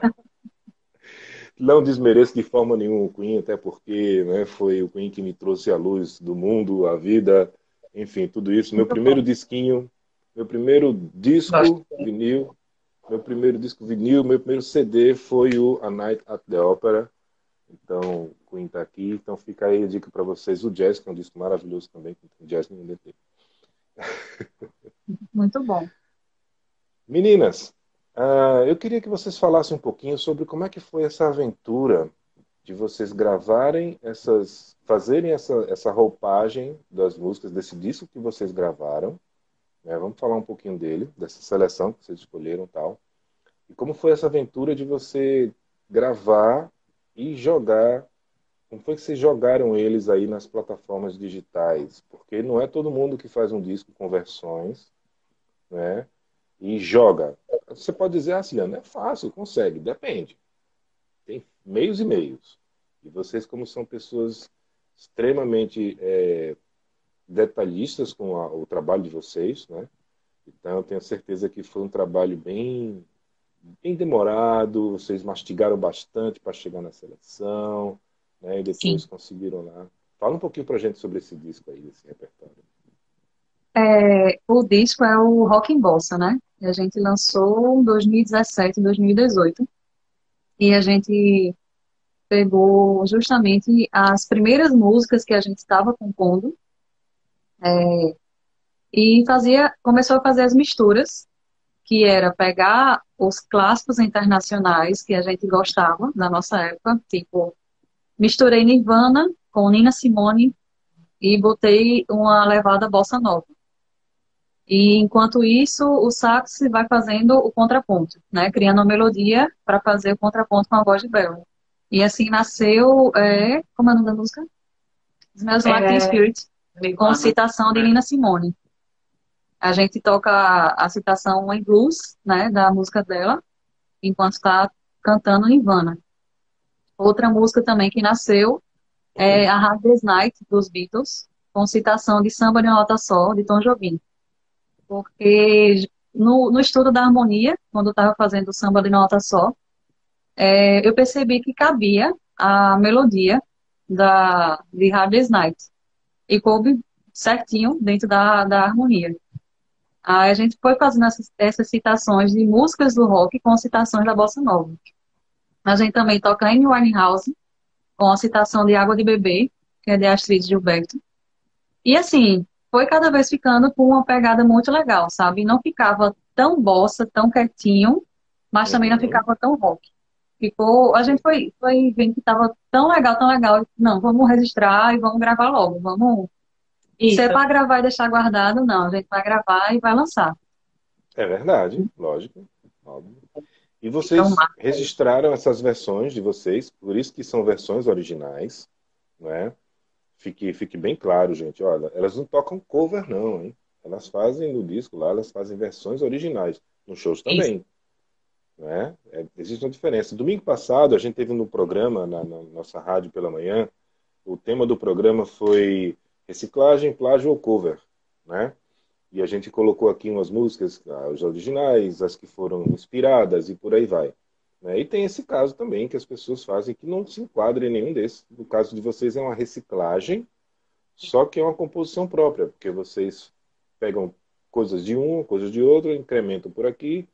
Não desmereço de forma nenhuma o Queen, até porque né, foi o Queen que me trouxe a luz do mundo, a vida, enfim, tudo isso. Meu primeiro disquinho, meu primeiro disco vinil, meu primeiro disco vinil, meu primeiro CD foi o A Night at the Opera. Então, o Queen tá aqui, então fica aí a dica para vocês. O Jazz, que é um disco maravilhoso também, que tem jazz no DT. Muito bom. Meninas, ah, eu queria que vocês falassem um pouquinho sobre como é que foi essa aventura de vocês gravarem essas, fazerem essa, essa roupagem das músicas desse disco que vocês gravaram, Né? Vamos falar um pouquinho dele, dessa seleção que vocês escolheram tal. E como foi essa aventura de você gravar e jogar? Como foi que vocês jogaram eles aí nas plataformas digitais? Porque não é todo mundo que faz um disco com versões, né? E joga. Você pode dizer assim, é fácil, consegue, depende. Tem meios e meios. E vocês, como são pessoas extremamente é, detalhistas com a, o trabalho de vocês, né? Então, eu tenho certeza que foi um trabalho bem, bem demorado. Vocês mastigaram bastante para chegar na seleção, né? E depois Sim. conseguiram lá. Fala um pouquinho para gente sobre esse disco aí, esse repertório. É, o disco é o Rock em Bossa, né? A gente lançou em 2017, 2018. E a gente pegou justamente as primeiras músicas que a gente estava compondo é, e fazia, começou a fazer as misturas, que era pegar os clássicos internacionais que a gente gostava da nossa época, tipo, misturei Nirvana com Nina Simone e botei uma levada bossa nova. E enquanto isso, o sax vai fazendo o contraponto, né? Criando uma melodia para fazer o contraponto com a voz de Bell. E assim nasceu, é, como é o nome da música? Smells Like é... Spirit com citação de Nina Simone. A gente toca a citação em blues, né, da música dela, enquanto está cantando Nirvana. Outra música também que nasceu é a Hard Day's Night, dos Beatles, com citação de Samba de Nota Só, de Tom Jobim. Porque no, no estudo da harmonia, quando eu estava fazendo Samba de Nota Só, é, eu percebi que cabia a melodia da, de Hard Night e coube certinho dentro da, da harmonia. Aí a gente foi fazendo essas, essas citações de músicas do rock com citações da bossa nova. A gente também toca Amy Winehouse com a citação de Água de Bebê, que é de Astrid Gilberto. E assim, foi cada vez ficando com uma pegada muito legal, sabe? Não ficava tão bossa, tão quietinho, mas também não uhum. ficava tão rock. Ficou, a gente foi, foi vendo que estava tão legal, tão legal. Não, vamos registrar e vamos gravar logo. Vamos. Isso. Se é para gravar e deixar guardado, não. A gente vai gravar e vai lançar. É verdade, lógico. Óbvio. E vocês então, registraram essas versões de vocês, por isso que são versões originais, né? Fique, fique bem claro, gente. Olha, elas não tocam cover, não, hein? Elas fazem no disco lá, elas fazem versões originais. Nos shows também. Isso. Né? É, existe uma diferença. Domingo passado, a gente teve no programa, na, na, nossa rádio pela manhã, o tema do programa foi reciclagem, plágio ou cover. Né? E a gente colocou aqui umas músicas, as originais, as que foram inspiradas e por aí vai. Né? E tem esse caso também que as pessoas fazem que não se enquadra em nenhum desses. No caso de vocês é uma reciclagem, só que é uma composição própria, porque vocês pegam coisas de um, coisas de outro, incrementam por aqui,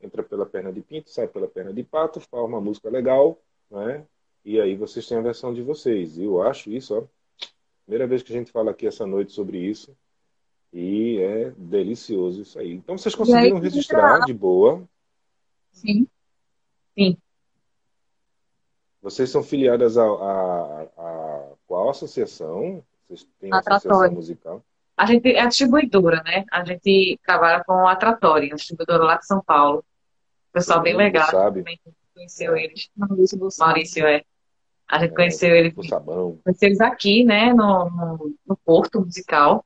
entra pela perna de pinto, sai pela perna de pato, forma uma música legal, né? E aí vocês têm a versão de vocês. E eu acho isso, ó, primeira vez que a gente fala aqui essa noite sobre isso. E é delicioso isso aí. Então vocês conseguiram aí, registrar de boa. Sim. Sim. Vocês são filiadas a, a, a qual associação? Vocês têm a associação musical? A gente é distribuidora, né? A gente trabalha com a Tratória, a distribuidora lá de São Paulo. Pessoal bem legal. Sabe. Conheceu eles. Maurício Maurício, é. A gente é, conheceu eles. Sabão. Conheceu eles aqui, né? No, no, no Porto Musical. Não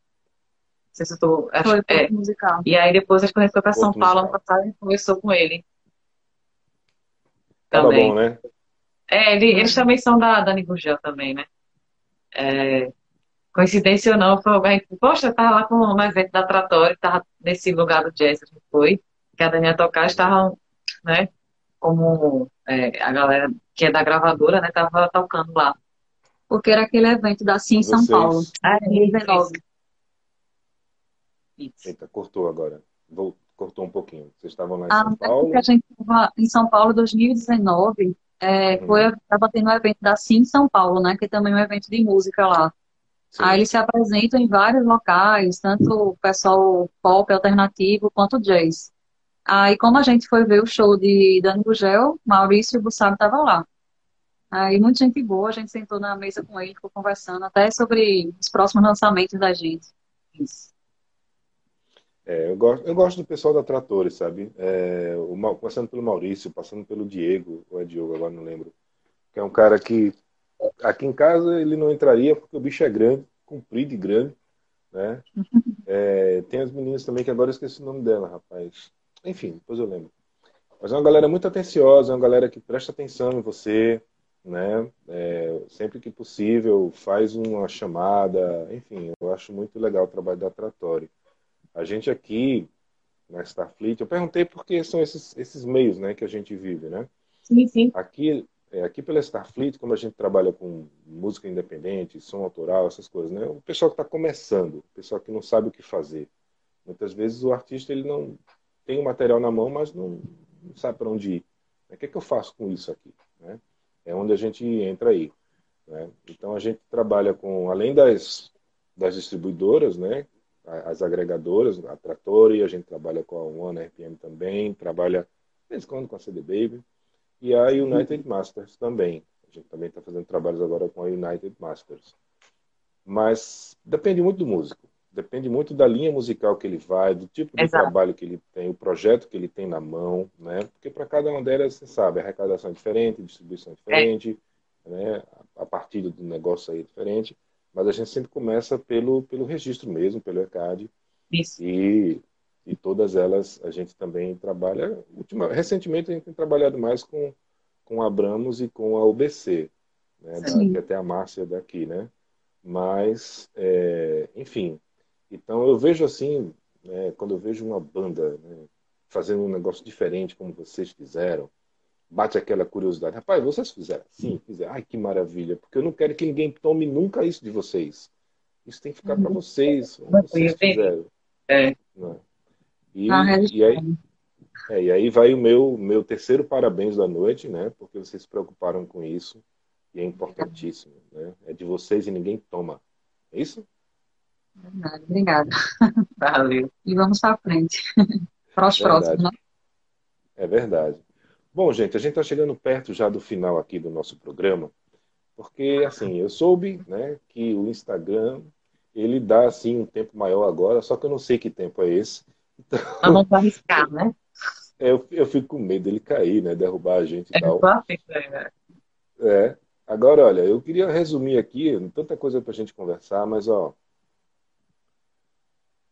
sei se eu tô. Acho, Foi, é. Musical. E aí depois a gente conheceu para São Paulo ano passado e conversou com ele. Também. Tava bom, né? É, ele, eles também são da, da Nigugel também, né? É, coincidência ou não, foi alguém que, poxa, tava lá com um evento da Tratória, tava nesse lugar do jazz, a gente foi, que a Daniela tocar, estavam né? Como é, a galera que é da gravadora, né, tava tocando lá. Porque era aquele evento da Sim São. Paulo, ah, 2019. Eita, cortou agora. Vou, cortou um pouquinho. Vocês estavam lá em ah, São Paulo? Porque a gente estava em São Paulo em 2019. É, uhum. foi, estava tendo um evento da Sim São Paulo, né? Que é também um evento de música lá. Sim. Aí eles se apresentam em vários locais, tanto o pessoal pop alternativo quanto jazz. Aí, como a gente foi ver o show de Dani Gugel, Maurício Bussaro estava lá. Aí, muita gente boa, a gente sentou na mesa com ele, ficou conversando até sobre os próximos lançamentos da gente. Isso. É, eu, gosto, eu gosto do pessoal da Tratores, sabe? É, o, passando pelo Maurício, passando pelo Diego, ou é Diogo, agora não lembro. Que é um cara que aqui em casa ele não entraria porque o bicho é grande, comprido e grande, né? É, tem as meninas também que agora eu esqueci o nome dela, rapaz. Enfim, depois eu lembro. Mas é uma galera muito atenciosa, é uma galera que presta atenção em você, né? É, sempre que possível faz uma chamada, enfim, eu acho muito legal o trabalho da Tratório. A gente aqui na Starfleet, eu perguntei porque são esses, esses meios né, que a gente vive, né? Sim, sim. Aqui, é, aqui pela Starfleet, como a gente trabalha com música independente, som autoral, essas coisas, né? O pessoal que está começando, o pessoal que não sabe o que fazer. Muitas vezes o artista ele não tem o material na mão, mas não, não sabe para onde ir. O que é que eu faço com isso aqui? Né? É onde a gente entra aí. Né? Então a gente trabalha com, além das, das distribuidoras, né? As agregadoras, a Trattori, a gente trabalha com a One RPM também, trabalha de vez em quando com a CD Baby, e a United Masters também. A gente também está fazendo trabalhos agora com a United Masters. Mas depende muito do músico, depende muito da linha musical que ele vai, do tipo de Exato. trabalho que ele tem, o projeto que ele tem na mão, né? Porque para cada uma delas, você sabe, a arrecadação é diferente, a distribuição é diferente, é. né? A partilha do negócio aí é diferente. Mas a gente sempre começa pelo, pelo registro mesmo, pelo ECAD. Isso. E, e todas elas a gente também trabalha. Ultima, recentemente a gente tem trabalhado mais com, com a Abramos e com a UBC, né? Da, que até a Márcia daqui, né? Mas, é, enfim. Então eu vejo assim, né, quando eu vejo uma banda né, fazendo um negócio diferente como vocês fizeram, bate aquela curiosidade. Rapaz, vocês fizeram assim? Fizeram. Ai, que maravilha. Porque eu não quero que ninguém tome nunca isso de vocês. Isso tem que ficar para vocês. Vocês fizeram. É. é. E, e, aí, é, e aí vai o meu, meu terceiro parabéns da noite, né? Porque vocês se preocuparam com isso. E é importantíssimo. Né? É de vocês e ninguém toma. É isso? Obrigada. [laughs] Valeu. E vamos para frente. [laughs] Para os próximos, né? É verdade. Bom, gente, a gente está chegando perto já do final aqui do nosso programa, porque assim eu soube, né, que o Instagram ele dá assim um tempo maior agora, só que eu não sei que tempo é esse. Então, Vamos arriscar, né? [laughs] É, eu, eu fico com medo dele cair, né, derrubar a gente e é tal. É. é. Agora, olha, eu queria resumir aqui, tanta coisa para a gente conversar, mas ó,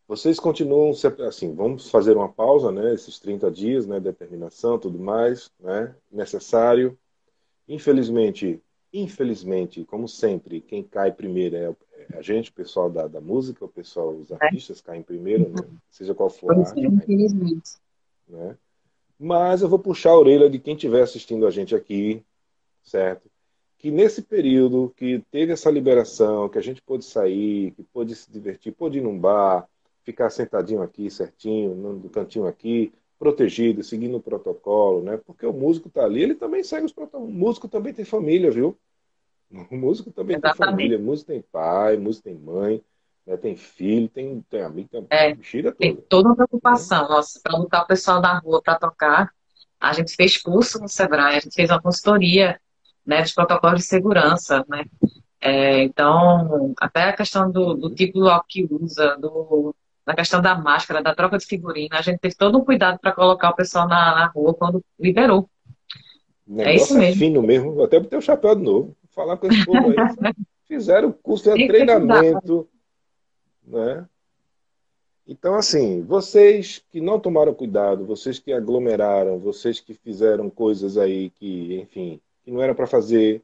vocês continuam, assim, vamos fazer uma pausa, né, esses 30 dias, né, determinação, tudo mais, né, necessário. Infelizmente, infelizmente, como sempre, quem cai primeiro é, é a gente, o pessoal da, da música, o pessoal, os é. artistas caem primeiro, né, seja qual for a arte. Infelizmente. Né? Mas eu vou puxar a orelha de quem estiver assistindo a gente aqui, certo? Que nesse período que teve essa liberação, que a gente pôde sair, que pôde se divertir, pôde ir num bar, ficar sentadinho aqui, certinho, no cantinho aqui, protegido, seguindo o protocolo, né? Porque o músico está ali, ele também segue os protocolos. O músico também tem família, viu? O músico também Exatamente. tem família. O músico tem pai, o músico tem mãe, né? tem filho, tem, tem amigo, tem é, toda. Tem toda uma preocupação. Nossa, para botar o pessoal na rua para tocar, a gente fez curso no Sebrae, a gente fez uma consultoria né, dos protocolos de segurança, né? É, então, até a questão do, do tipo álcool que usa, do, na questão da máscara, da troca de figurina, a gente teve todo um cuidado para colocar o pessoal na, na, rua quando liberou. é isso mesmo. É fino mesmo, até ter o chapéu de novo. Falar com esse povo aí. [laughs] Fizeram curso de treinamento. Né? Então, assim, vocês que não tomaram cuidado, vocês que aglomeraram, vocês que fizeram coisas aí que, enfim, que não era para fazer,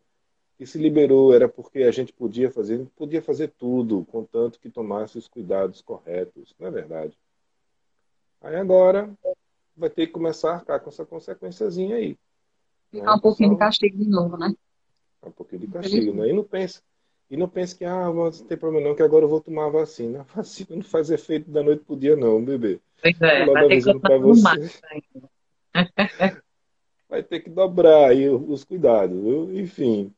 que se liberou era porque a gente podia fazer, podia fazer tudo, contanto que tomasse os cuidados corretos, não é verdade? Aí agora vai ter que começar a arcar com essa consequenciazinha aí. Ficar né? um pouquinho Só... de castigo de novo, né? Um pouquinho de castigo, né? E não pense, e não pense que ah, não tem problema não, que agora eu vou tomar a vacina. A vacina não faz efeito da noite pro dia não, bebê. Pois é, vai ter que pra você. [laughs] vai ter que dobrar aí os cuidados, viu? Enfim.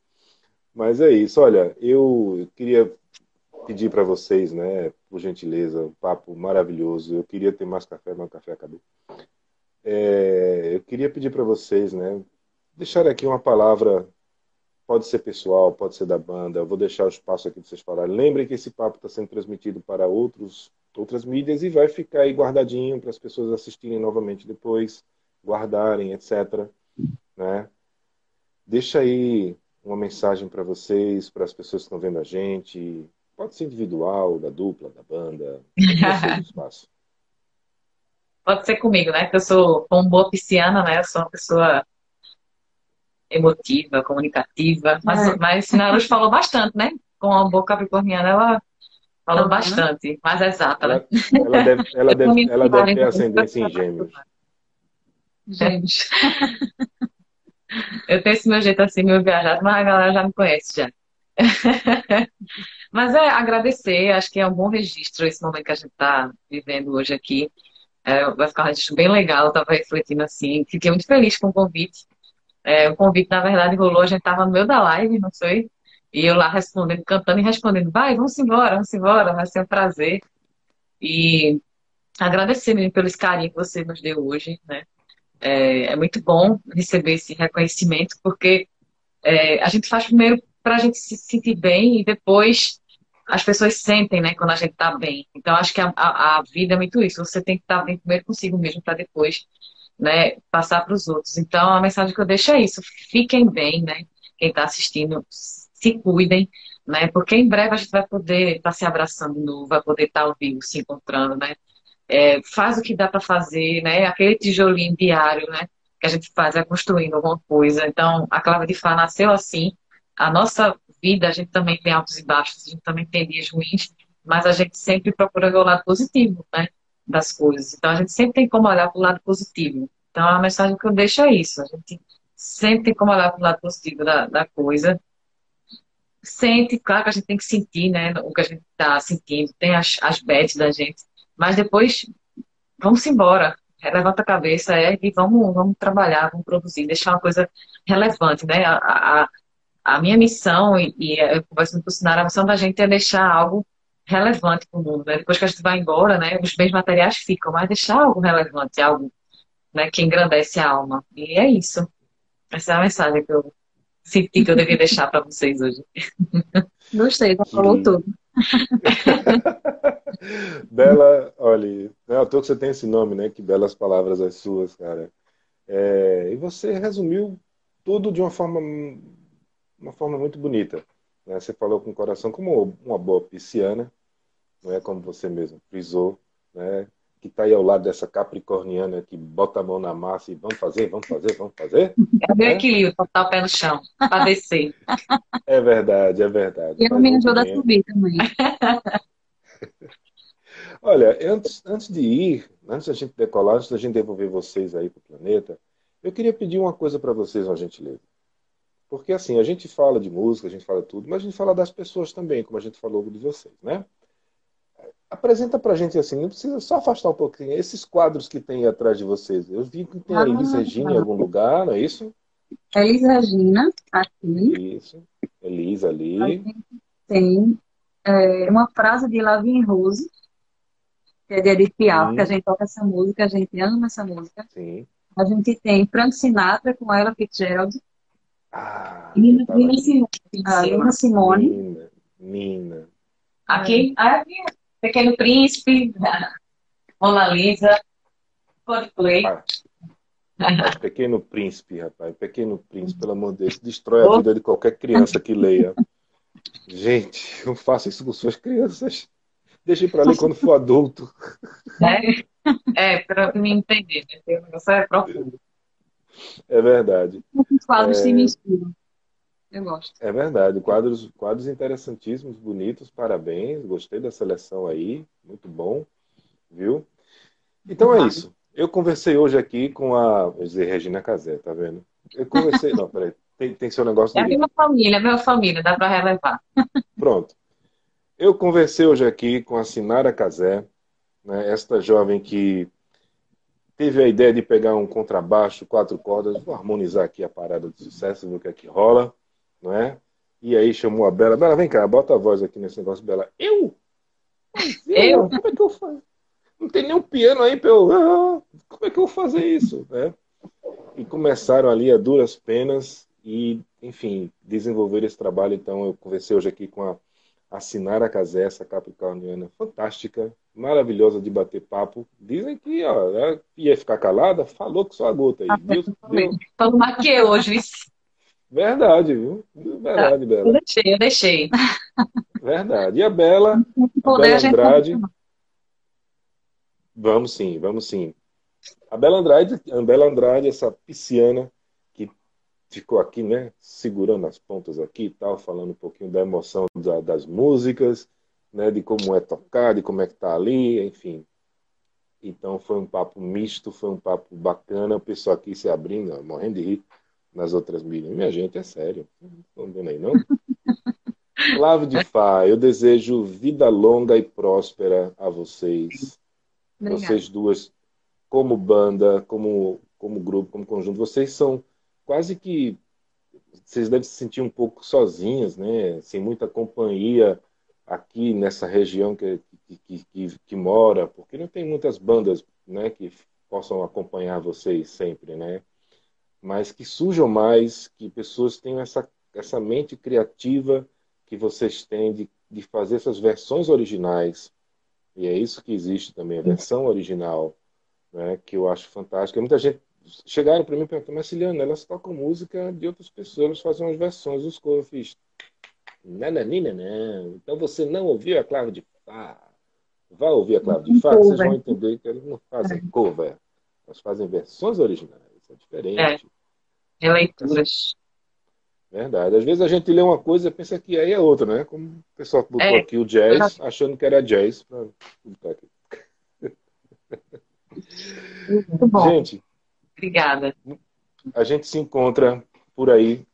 Mas é isso. Olha, eu queria pedir para vocês, né, por gentileza, um papo maravilhoso. Eu queria ter mais café, mas o café acabou. É, eu queria pedir para vocês, né, deixar aqui uma palavra. Pode ser pessoal, pode ser da banda. Eu vou deixar o espaço aqui para vocês falarem. Lembrem que esse papo está sendo transmitido para outros outras mídias e vai ficar aí guardadinho para as pessoas assistirem novamente depois, guardarem, etc. Né? Deixa aí uma mensagem para vocês, para as pessoas que estão vendo a gente. Pode ser individual, da dupla, da banda. espaço. [laughs] Pode ser comigo, né? Que eu sou, como boa pisciana, né? Eu sou uma pessoa emotiva, comunicativa. Mas, é. mas Sinarus falou bastante, né? Com a boa capricorniana, ela falou uhum. bastante, mais exata, né? Ela, deve, ela deve, ela [laughs] deve ter ascendência em gêmeos. Gêmeos. [laughs] Eu tenho esse meu jeito assim, meu viajado, mas a galera já me conhece já. [laughs] mas é agradecer, acho que é um bom registro esse momento que a gente está vivendo hoje aqui. É, vai ficar um registro bem legal, eu estava refletindo assim, fiquei muito feliz com o convite. É, o convite, na verdade, rolou, a gente estava no meio da live, não sei, e eu lá respondendo, cantando e respondendo, vai, vamos embora, vamos embora, vai ser um prazer. E agradecer mesmo pelo carinho que você nos deu hoje, né? É, é muito bom receber esse reconhecimento, porque é, a gente faz primeiro para a gente se sentir bem e depois as pessoas sentem, né, quando a gente está bem. Então, acho que a, a, vida é muito isso. Você tem que estar tá bem primeiro consigo mesmo para depois, né, passar para os outros. Então, a mensagem que eu deixo é isso. Fiquem bem, né? Quem está assistindo, se cuidem, né? Porque em breve a gente vai poder estar tá se abraçando de novo, vai poder estar tá ao vivo, se encontrando, né? É, faz o que dá para fazer, né? Aquele tijolinho diário, né? Que a gente faz é construindo alguma coisa. Então, a Clava de Fá nasceu assim. A nossa vida, a gente também tem altos e baixos, a gente também tem dias ruins, mas a gente sempre procura ver o lado positivo, né? Das coisas. Então, a gente sempre tem como olhar para o lado positivo. Então, a mensagem que eu deixo é isso. A gente sempre tem como olhar para o lado positivo da, da coisa sente, claro que a gente tem que sentir, né, o que a gente está sentindo, tem as, as bets da gente, mas depois, vamos embora. Levanta a cabeça é, e vamos, vamos trabalhar, vamos produzir, deixar uma coisa relevante, né? A, a, a minha missão, e, e eu converso com o Sinara, a missão da gente é deixar algo relevante para o mundo, né? Depois que a gente vai embora, né? Os bens materiais ficam, mas deixar algo relevante, algo né, que engrandece a alma. E é isso. Essa é a mensagem que eu senti que eu devia deixar para vocês hoje. [laughs] Gostei, falou tudo. [laughs] Bela, olha, é à toa que você tem esse nome, né? Que belas palavras as suas, cara. É, e você resumiu tudo de uma forma, uma forma muito bonita. Né? Você falou com o coração como uma boa pisciana, não é como você mesmo frisou, né? Que está aí ao lado dessa capricorniana que bota a mão na massa e vamos fazer, vamos fazer, vamos fazer. É o equilíbrio, botar o pé no chão, para descer. É verdade, é verdade. E eu me ajuda a subir também. [laughs] Olha, antes, antes de ir, antes da gente decolar, antes da gente devolver vocês aí para o planeta, eu queria pedir uma coisa para vocês, uma gentileza. Porque assim, a gente fala de música, a gente fala tudo, mas a gente fala das pessoas também, como a gente falou de vocês, né? Apresenta pra gente assim, não precisa só afastar um pouquinho. Esses quadros que tem atrás de vocês. Eu vi que tem a Elis ah, Regina em algum lugar, não é isso? Elis Regina, aqui. Isso. Elis ali. Tem é, uma frase de Lavin Rose, que é de Edith Piaf, que a gente toca essa música, a gente ama essa música. Sim. A gente tem Frank Sinatra com ela Fitzgerald. Ah, Nina, Nina Simone. Ah, Nina Simone. Nina. Nina. Aqui, aqui Pequeno Príncipe, Mona Lisa, Coldplay. Ah, Pequeno Príncipe, rapaz. Pequeno Príncipe, pelo amor de Deus, destrói a vida de qualquer criança que leia. Gente, não faça isso com suas crianças. Deixe para ler quando for adulto. É, é para me entender, né? O negócio é profundo. É verdade. Os quadros é... se misturam. Eu gosto. É verdade. Quadros, quadros interessantíssimos, bonitos. Parabéns. Gostei da seleção aí. Muito bom. Viu? Então é isso. Eu conversei hoje aqui com a. Vou dizer Regina Casé, tá vendo? Eu conversei. Não, peraí. Tem, tem seu negócio. É a minha família, é a minha família, dá para relevar. [laughs] Pronto. Eu conversei hoje aqui com a Sinara Casé, né, esta jovem que teve a ideia de pegar um contrabaixo, quatro cordas, vou harmonizar aqui a parada de sucesso, ver o que é que rola não é? E aí chamou a Bela. Bela, vem cá, bota a voz aqui nesse negócio, Bela. Eu? [laughs] Eu? Como é que eu faço? Não tem nenhum piano aí para eu. Ah, [laughs] como é que eu vou fazer isso? Né? E começaram ali a duras penas e, enfim, desenvolver esse trabalho. Então, eu conversei hoje aqui com a, a Sinara Casé, essa capricorniana fantástica, maravilhosa de bater papo. Dizem que ó, ia ficar calada, falou que só a gota aí. Mais que eu hoje. Verdade, viu? Verdade, Eu Bela. deixei, eu deixei. Verdade. E a Bela, a Bela Andrade. Vamos sim, vamos sim. A Bela Andrade, a Bela Andrade, essa pisciana que ficou aqui, né, segurando as pontas aqui e tal, falando um pouquinho da emoção da- das músicas, né, de como é tocar, de como é que tá ali, enfim. Então foi um papo misto, foi um papo bacana, o pessoal aqui se abrindo, ó, morrendo de rir nas outras mídias. Minha gente, é sério. Não estão vendo aí, não? [laughs] Flávio de Fá, eu desejo vida longa e próspera a vocês. Obrigada. Vocês duas, como banda, como, como grupo, como conjunto, vocês são quase que. Vocês devem se sentir um pouco sozinhas, né? Sem muita companhia aqui nessa região que, que, que, que mora, porque não tem muitas bandas né, que possam acompanhar vocês sempre, né? Mas que surjam mais, que pessoas tenham essa, essa mente criativa que vocês têm de, de fazer essas versões originais e é isso que existe também, a versão original, né, que eu acho fantástica. Muita gente chegaram para mim e perguntaram, mas Ciliana, elas tocam música de outras pessoas, elas fazem umas versões dos covers. Eu fiz, nananina, não. Então você não ouviu a clave de Fá. Vá ouvir a clave de Fá, vocês vão entender que elas não fazem cover, elas fazem versões originais. É diferente. Releituras. Verdade. Às vezes a gente lê uma coisa e pensa que aí é outra, né? Como o pessoal que botou É. aqui o jazz, achando que era jazz. Pra... Muito bom. Gente, Obrigada. a gente se encontra por aí,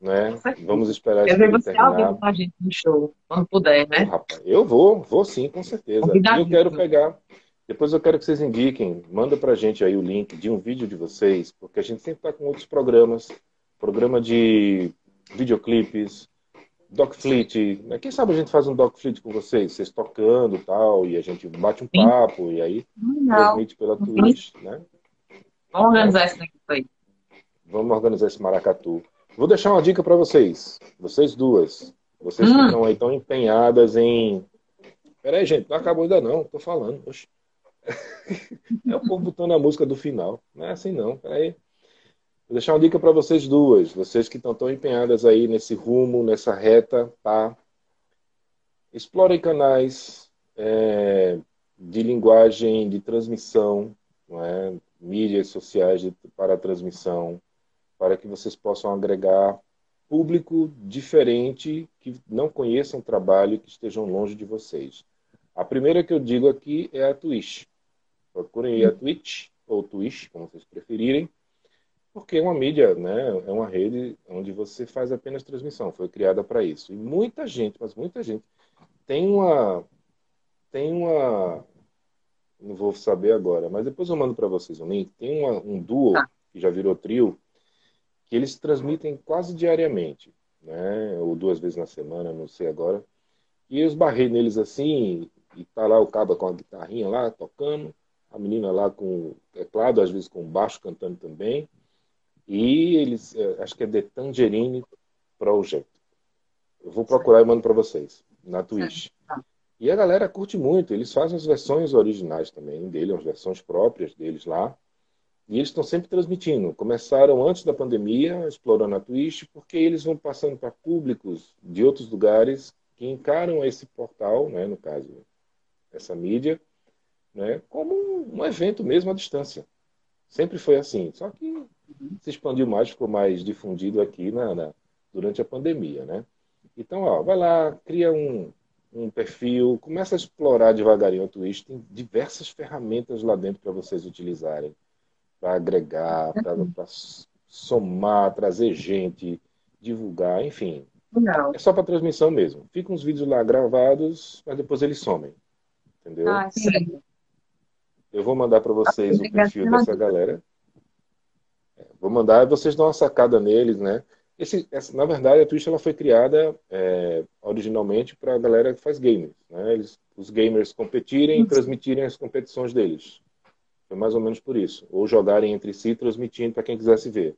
né? Vamos esperar isso tudo você ao com a gente no show, quando puder, né? rapaz, eu vou, vou sim, com certeza. E eu quero pegar. Depois eu quero que vocês indiquem, manda pra gente aí o link de um vídeo de vocês, porque a gente sempre tá com outros programas, programa de videoclipes, Doc Fleet, né? Quem sabe a gente faz um Doc Fleet com vocês, vocês tocando e tal, e a gente bate um Sim. papo, e aí Legal. transmite pela Twitch, né? Vamos organizar esse negócio aí. Vamos organizar esse maracatu. Vou deixar uma dica para vocês, vocês duas. Vocês que Hum. estão aí tão empenhadas em. Peraí, gente, não acabou ainda não, tô falando. Oxe. É o povo botando a música do final. Não é assim não, peraí. Vou deixar uma dica para vocês duas, vocês que estão tão empenhadas aí nesse rumo, nessa reta, tá? Explorem canais é, de linguagem de transmissão, é? mídias sociais de, para transmissão, para que vocês possam agregar público diferente que não conheçam o trabalho que estejam longe de vocês. A primeira que eu digo aqui é a Twitch. Procurem aí a Twitch, ou Twitch, como vocês preferirem, porque é uma mídia, né? é uma rede onde você faz apenas transmissão, foi criada para isso. E muita gente, mas muita gente, tem uma. Tem uma. Não vou saber agora, mas depois eu mando para vocês um link. Tem uma, um duo, Tá. que já virou trio, que eles transmitem quase diariamente, né? ou duas vezes na semana, não sei agora. E eu esbarrei neles assim, e tá lá o cabo com a guitarrinha lá, tocando, a menina lá com teclado, às vezes com baixo cantando também. E eles, eh, acho que é The Tangerine Project. Eu vou procurar e mando para vocês, na Twitch. E a galera curte muito, eles fazem as versões originais também dele, as versões próprias deles lá. E eles estão sempre transmitindo. Começaram antes da pandemia, explorando a Twitch, porque eles vão passando para públicos de outros lugares que encaram esse portal, né, no caso, essa mídia, né, como um evento mesmo à distância. Sempre foi assim. Só que se expandiu mais, ficou mais difundido aqui na, na- durante a pandemia, né? Então, ó, vai lá, cria um, um perfil, começa a explorar devagarinho a Twitch. Tem diversas ferramentas lá dentro para vocês utilizarem, para agregar, para somar, trazer gente, divulgar, enfim. Legal. É só para transmissão mesmo. Ficam uns vídeos lá gravados, mas depois eles somem. Entendeu? Ah, sim. Eu vou mandar para vocês o perfil dessa galera. É, Vou mandar e vocês dão uma sacada neles, né? Esse, essa- na verdade, a Twitch ela foi criada é, originalmente para a galera que faz games, né? Eles, os gamers competirem e transmitirem as competições deles. Foi mais ou menos por isso. Ou jogarem entre si, transmitindo para quem quisesse ver.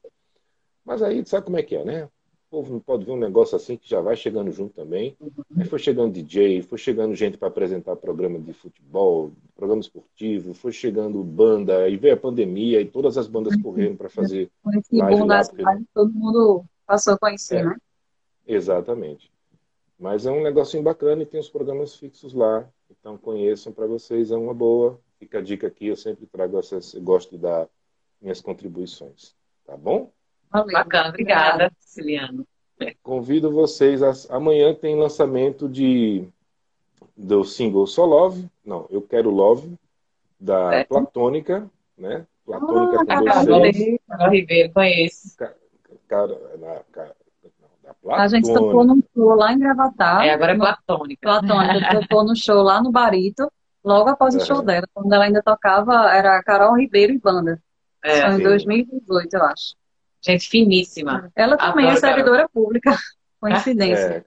Mas aí, sabe como é que é, né? Povo não pode ver um negócio assim que já vai chegando junto também. Aí foi chegando DJ, foi chegando gente para apresentar programa de futebol, programa esportivo, foi chegando banda, aí veio a pandemia e todas as bandas correndo para fazer Esse boom das lives, todo mundo passou a conhecer, É. né? Exatamente. Mas é um negocinho bacana e tem os programas fixos lá. Então conheçam para vocês, é uma boa. Fica a dica aqui, eu sempre trago essas, eu gosto de dar minhas contribuições. Tá bom? Valeu. Bacana, obrigada, Ciliano. Convido vocês. A, amanhã tem lançamento de do single Só Love. Não, Eu Quero Love, da Certo. Platônica, né? Platônica Ah, com Carol Cs. Carol Ribeiro, conheço. Cara, na, cara, da A gente Platônica. tocou num show lá em Gravatar. É, agora é no- platônica. Platônica tocou no show lá no Barito, logo após o Aham. show dela, quando ela ainda tocava, era Carol Ribeiro e banda. É, Foi em Sim. 2018, eu acho. Gente finíssima. Ela também é Adoro Carol. servidora pública, [laughs] coincidência.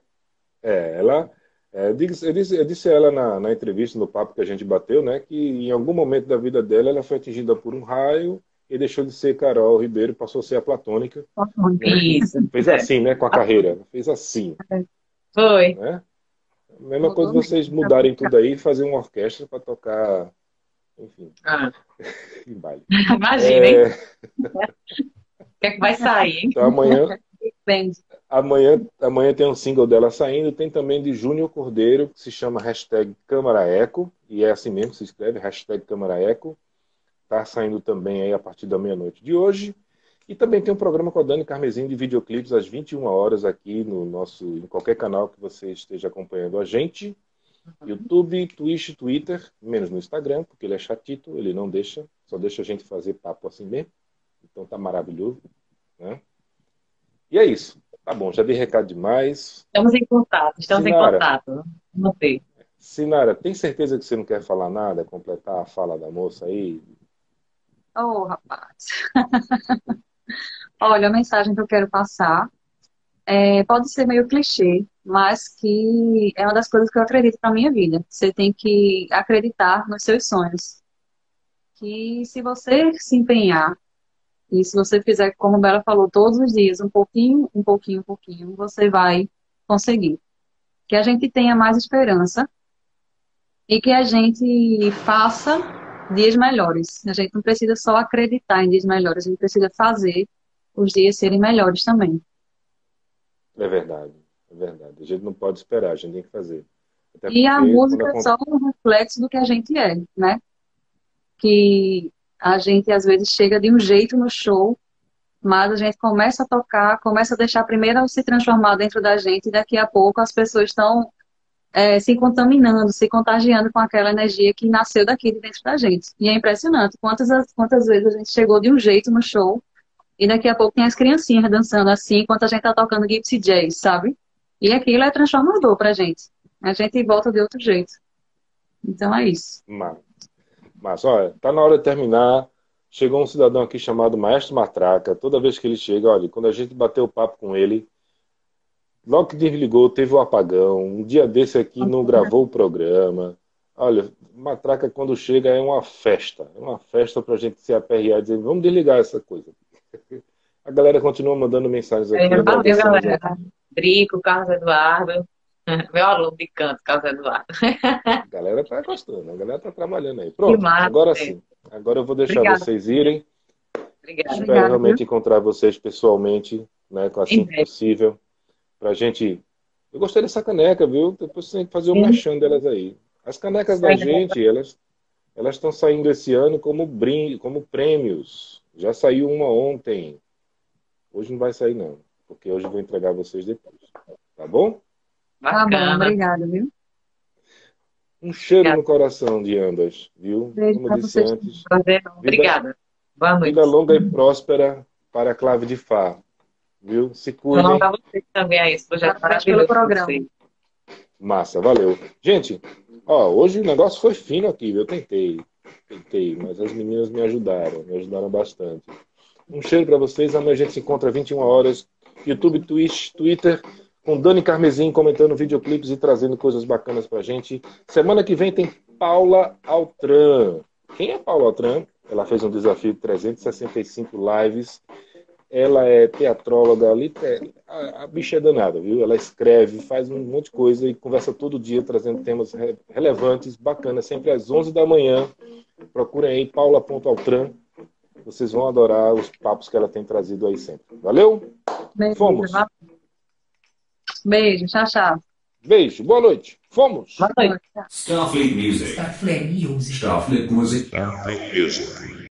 É, é, ela. é, eu, disse, eu, disse, eu disse a ela na, na entrevista, no papo que a gente bateu, né, que em algum momento da vida dela ela foi atingida por um raio e deixou de ser Carol Ribeiro, passou a ser a Platônica. Isso. Fez É. assim, né, com a carreira. Fez assim, Foi. né? Mesma Mudou coisa vocês mesmo. mudarem tudo aí e fazer uma orquestra para tocar, enfim, Ah, [laughs] [laughs] imagina, hein? É, O que é que vai sair, hein? então amanhã, [laughs] amanhã, amanhã tem um single dela saindo, tem também de Júnior Cordeiro, que se chama hashtag Câmara Eco, e é assim mesmo que se escreve, hashtag Câmara Eco. Tá saindo também aí a partir da meia-noite de hoje. E também tem um programa com a Dani Carmesim de videoclipes às 21 horas aqui no nosso, em qualquer canal que você esteja acompanhando a gente. YouTube, Twitch, Twitter, menos no Instagram, porque ele é chatito, ele não deixa, só deixa a gente fazer papo assim mesmo. Então tá maravilhoso, né? E é isso. Tá bom, já dei recado demais. Estamos em contato, estamos em Sinara. contato. Vamos ver. Sinara, tem certeza que você não quer falar nada, completar a fala da moça aí? oh, rapaz. [laughs] Olha, a mensagem que eu quero passar é, pode ser meio clichê, mas que é uma das coisas que eu acredito para minha vida. Você tem que acreditar nos seus sonhos. Que se você se empenhar e se você fizer, como a Bela falou, todos os dias, um pouquinho, um pouquinho, um pouquinho, você vai conseguir. Que a gente tenha mais esperança e que a gente faça dias melhores. A gente não precisa só acreditar em dias melhores, a gente precisa fazer os dias serem melhores também. É verdade, é verdade. A gente não pode esperar, a gente tem que fazer. Até E a música é só um reflexo do que a gente é, né? Que a gente às vezes chega de um jeito no show, mas a gente começa a tocar, começa a deixar primeiro se transformar dentro da gente, e daqui a pouco as pessoas estão é, se contaminando, se contagiando com aquela energia que nasceu daqui de dentro da gente. E é impressionante quantas, quantas vezes a gente chegou de um jeito no show, e daqui a pouco tem as criancinhas dançando assim, enquanto a gente tá tocando Gypsy Jazz, sabe? E aquilo é transformador pra gente. A gente volta de outro jeito. Então é isso. Mas, mas, olha, tá na hora de terminar. Chegou um cidadão aqui chamado Maestro Matraca. Toda vez que ele chega, olha, quando a gente bateu o papo com ele, logo que desligou, teve o apagão. Um dia desse aqui não gravou o programa. Olha, Matraca quando chega é uma festa. É uma festa pra gente se aperrear e dizer, vamos desligar essa coisa. [laughs] A galera continua mandando mensagens aqui. É, valeu, galera. Drico, Carlos Eduardo. [laughs] Meu aluno de canto, Carlos Eduardo. A galera tá gostando, a galera tá trabalhando aí. Pronto, massa. agora sim. Agora eu vou deixar Obrigada. vocês irem. Obrigada. Espero Obrigada, realmente encontrar vocês pessoalmente, né, assim que possível, pra gente. Eu gostei dessa caneca, viu? Depois você tem que fazer um Sim. merchan delas aí. As canecas da gente, elas elas estão saindo esse ano como brinde, como prêmios. Já saiu uma ontem. Hoje não vai sair não, porque hoje eu vou entregar vocês depois. Tá bom? Tá bom, Bacana. obrigada, viu? Um cheiro Obrigada. no coração de ambas, viu? Beijo Como disse vocês. antes, Prazer. Obrigada. Boa noite. vida longa e próspera para a Clave de Fá. Viu? Se cuidem. Vamos para vocês também aí, esse projeto Parabéns pelo programa. vocês. Massa, valeu. Gente, ó, hoje o negócio foi fino aqui, eu tentei. Tentei, mas as meninas me ajudaram, me ajudaram bastante. Um cheiro para vocês, amanhã a gente se encontra às 21 horas. YouTube, Twitch, Twitter, com Dani Carmesim comentando videoclipes e trazendo coisas bacanas pra gente. Semana que vem tem Paula Altran. Quem é Paula Altran? Ela fez um desafio de 365 lives. Ela é teatróloga, liter... a, a bicha é danada, viu? Ela escreve, faz um monte de coisa e conversa todo dia, trazendo temas re- relevantes, bacanas, sempre às 11 da manhã. Procurem aí paula.altran. Vocês vão adorar os papos que ela tem trazido aí sempre. Valeu? Fomos. Beijo, tchau, tchau. Beijo, boa noite. Fomos! Boa noite. Starfleet Music. Starfleet Music. Starfleet Music. Starfleet Music.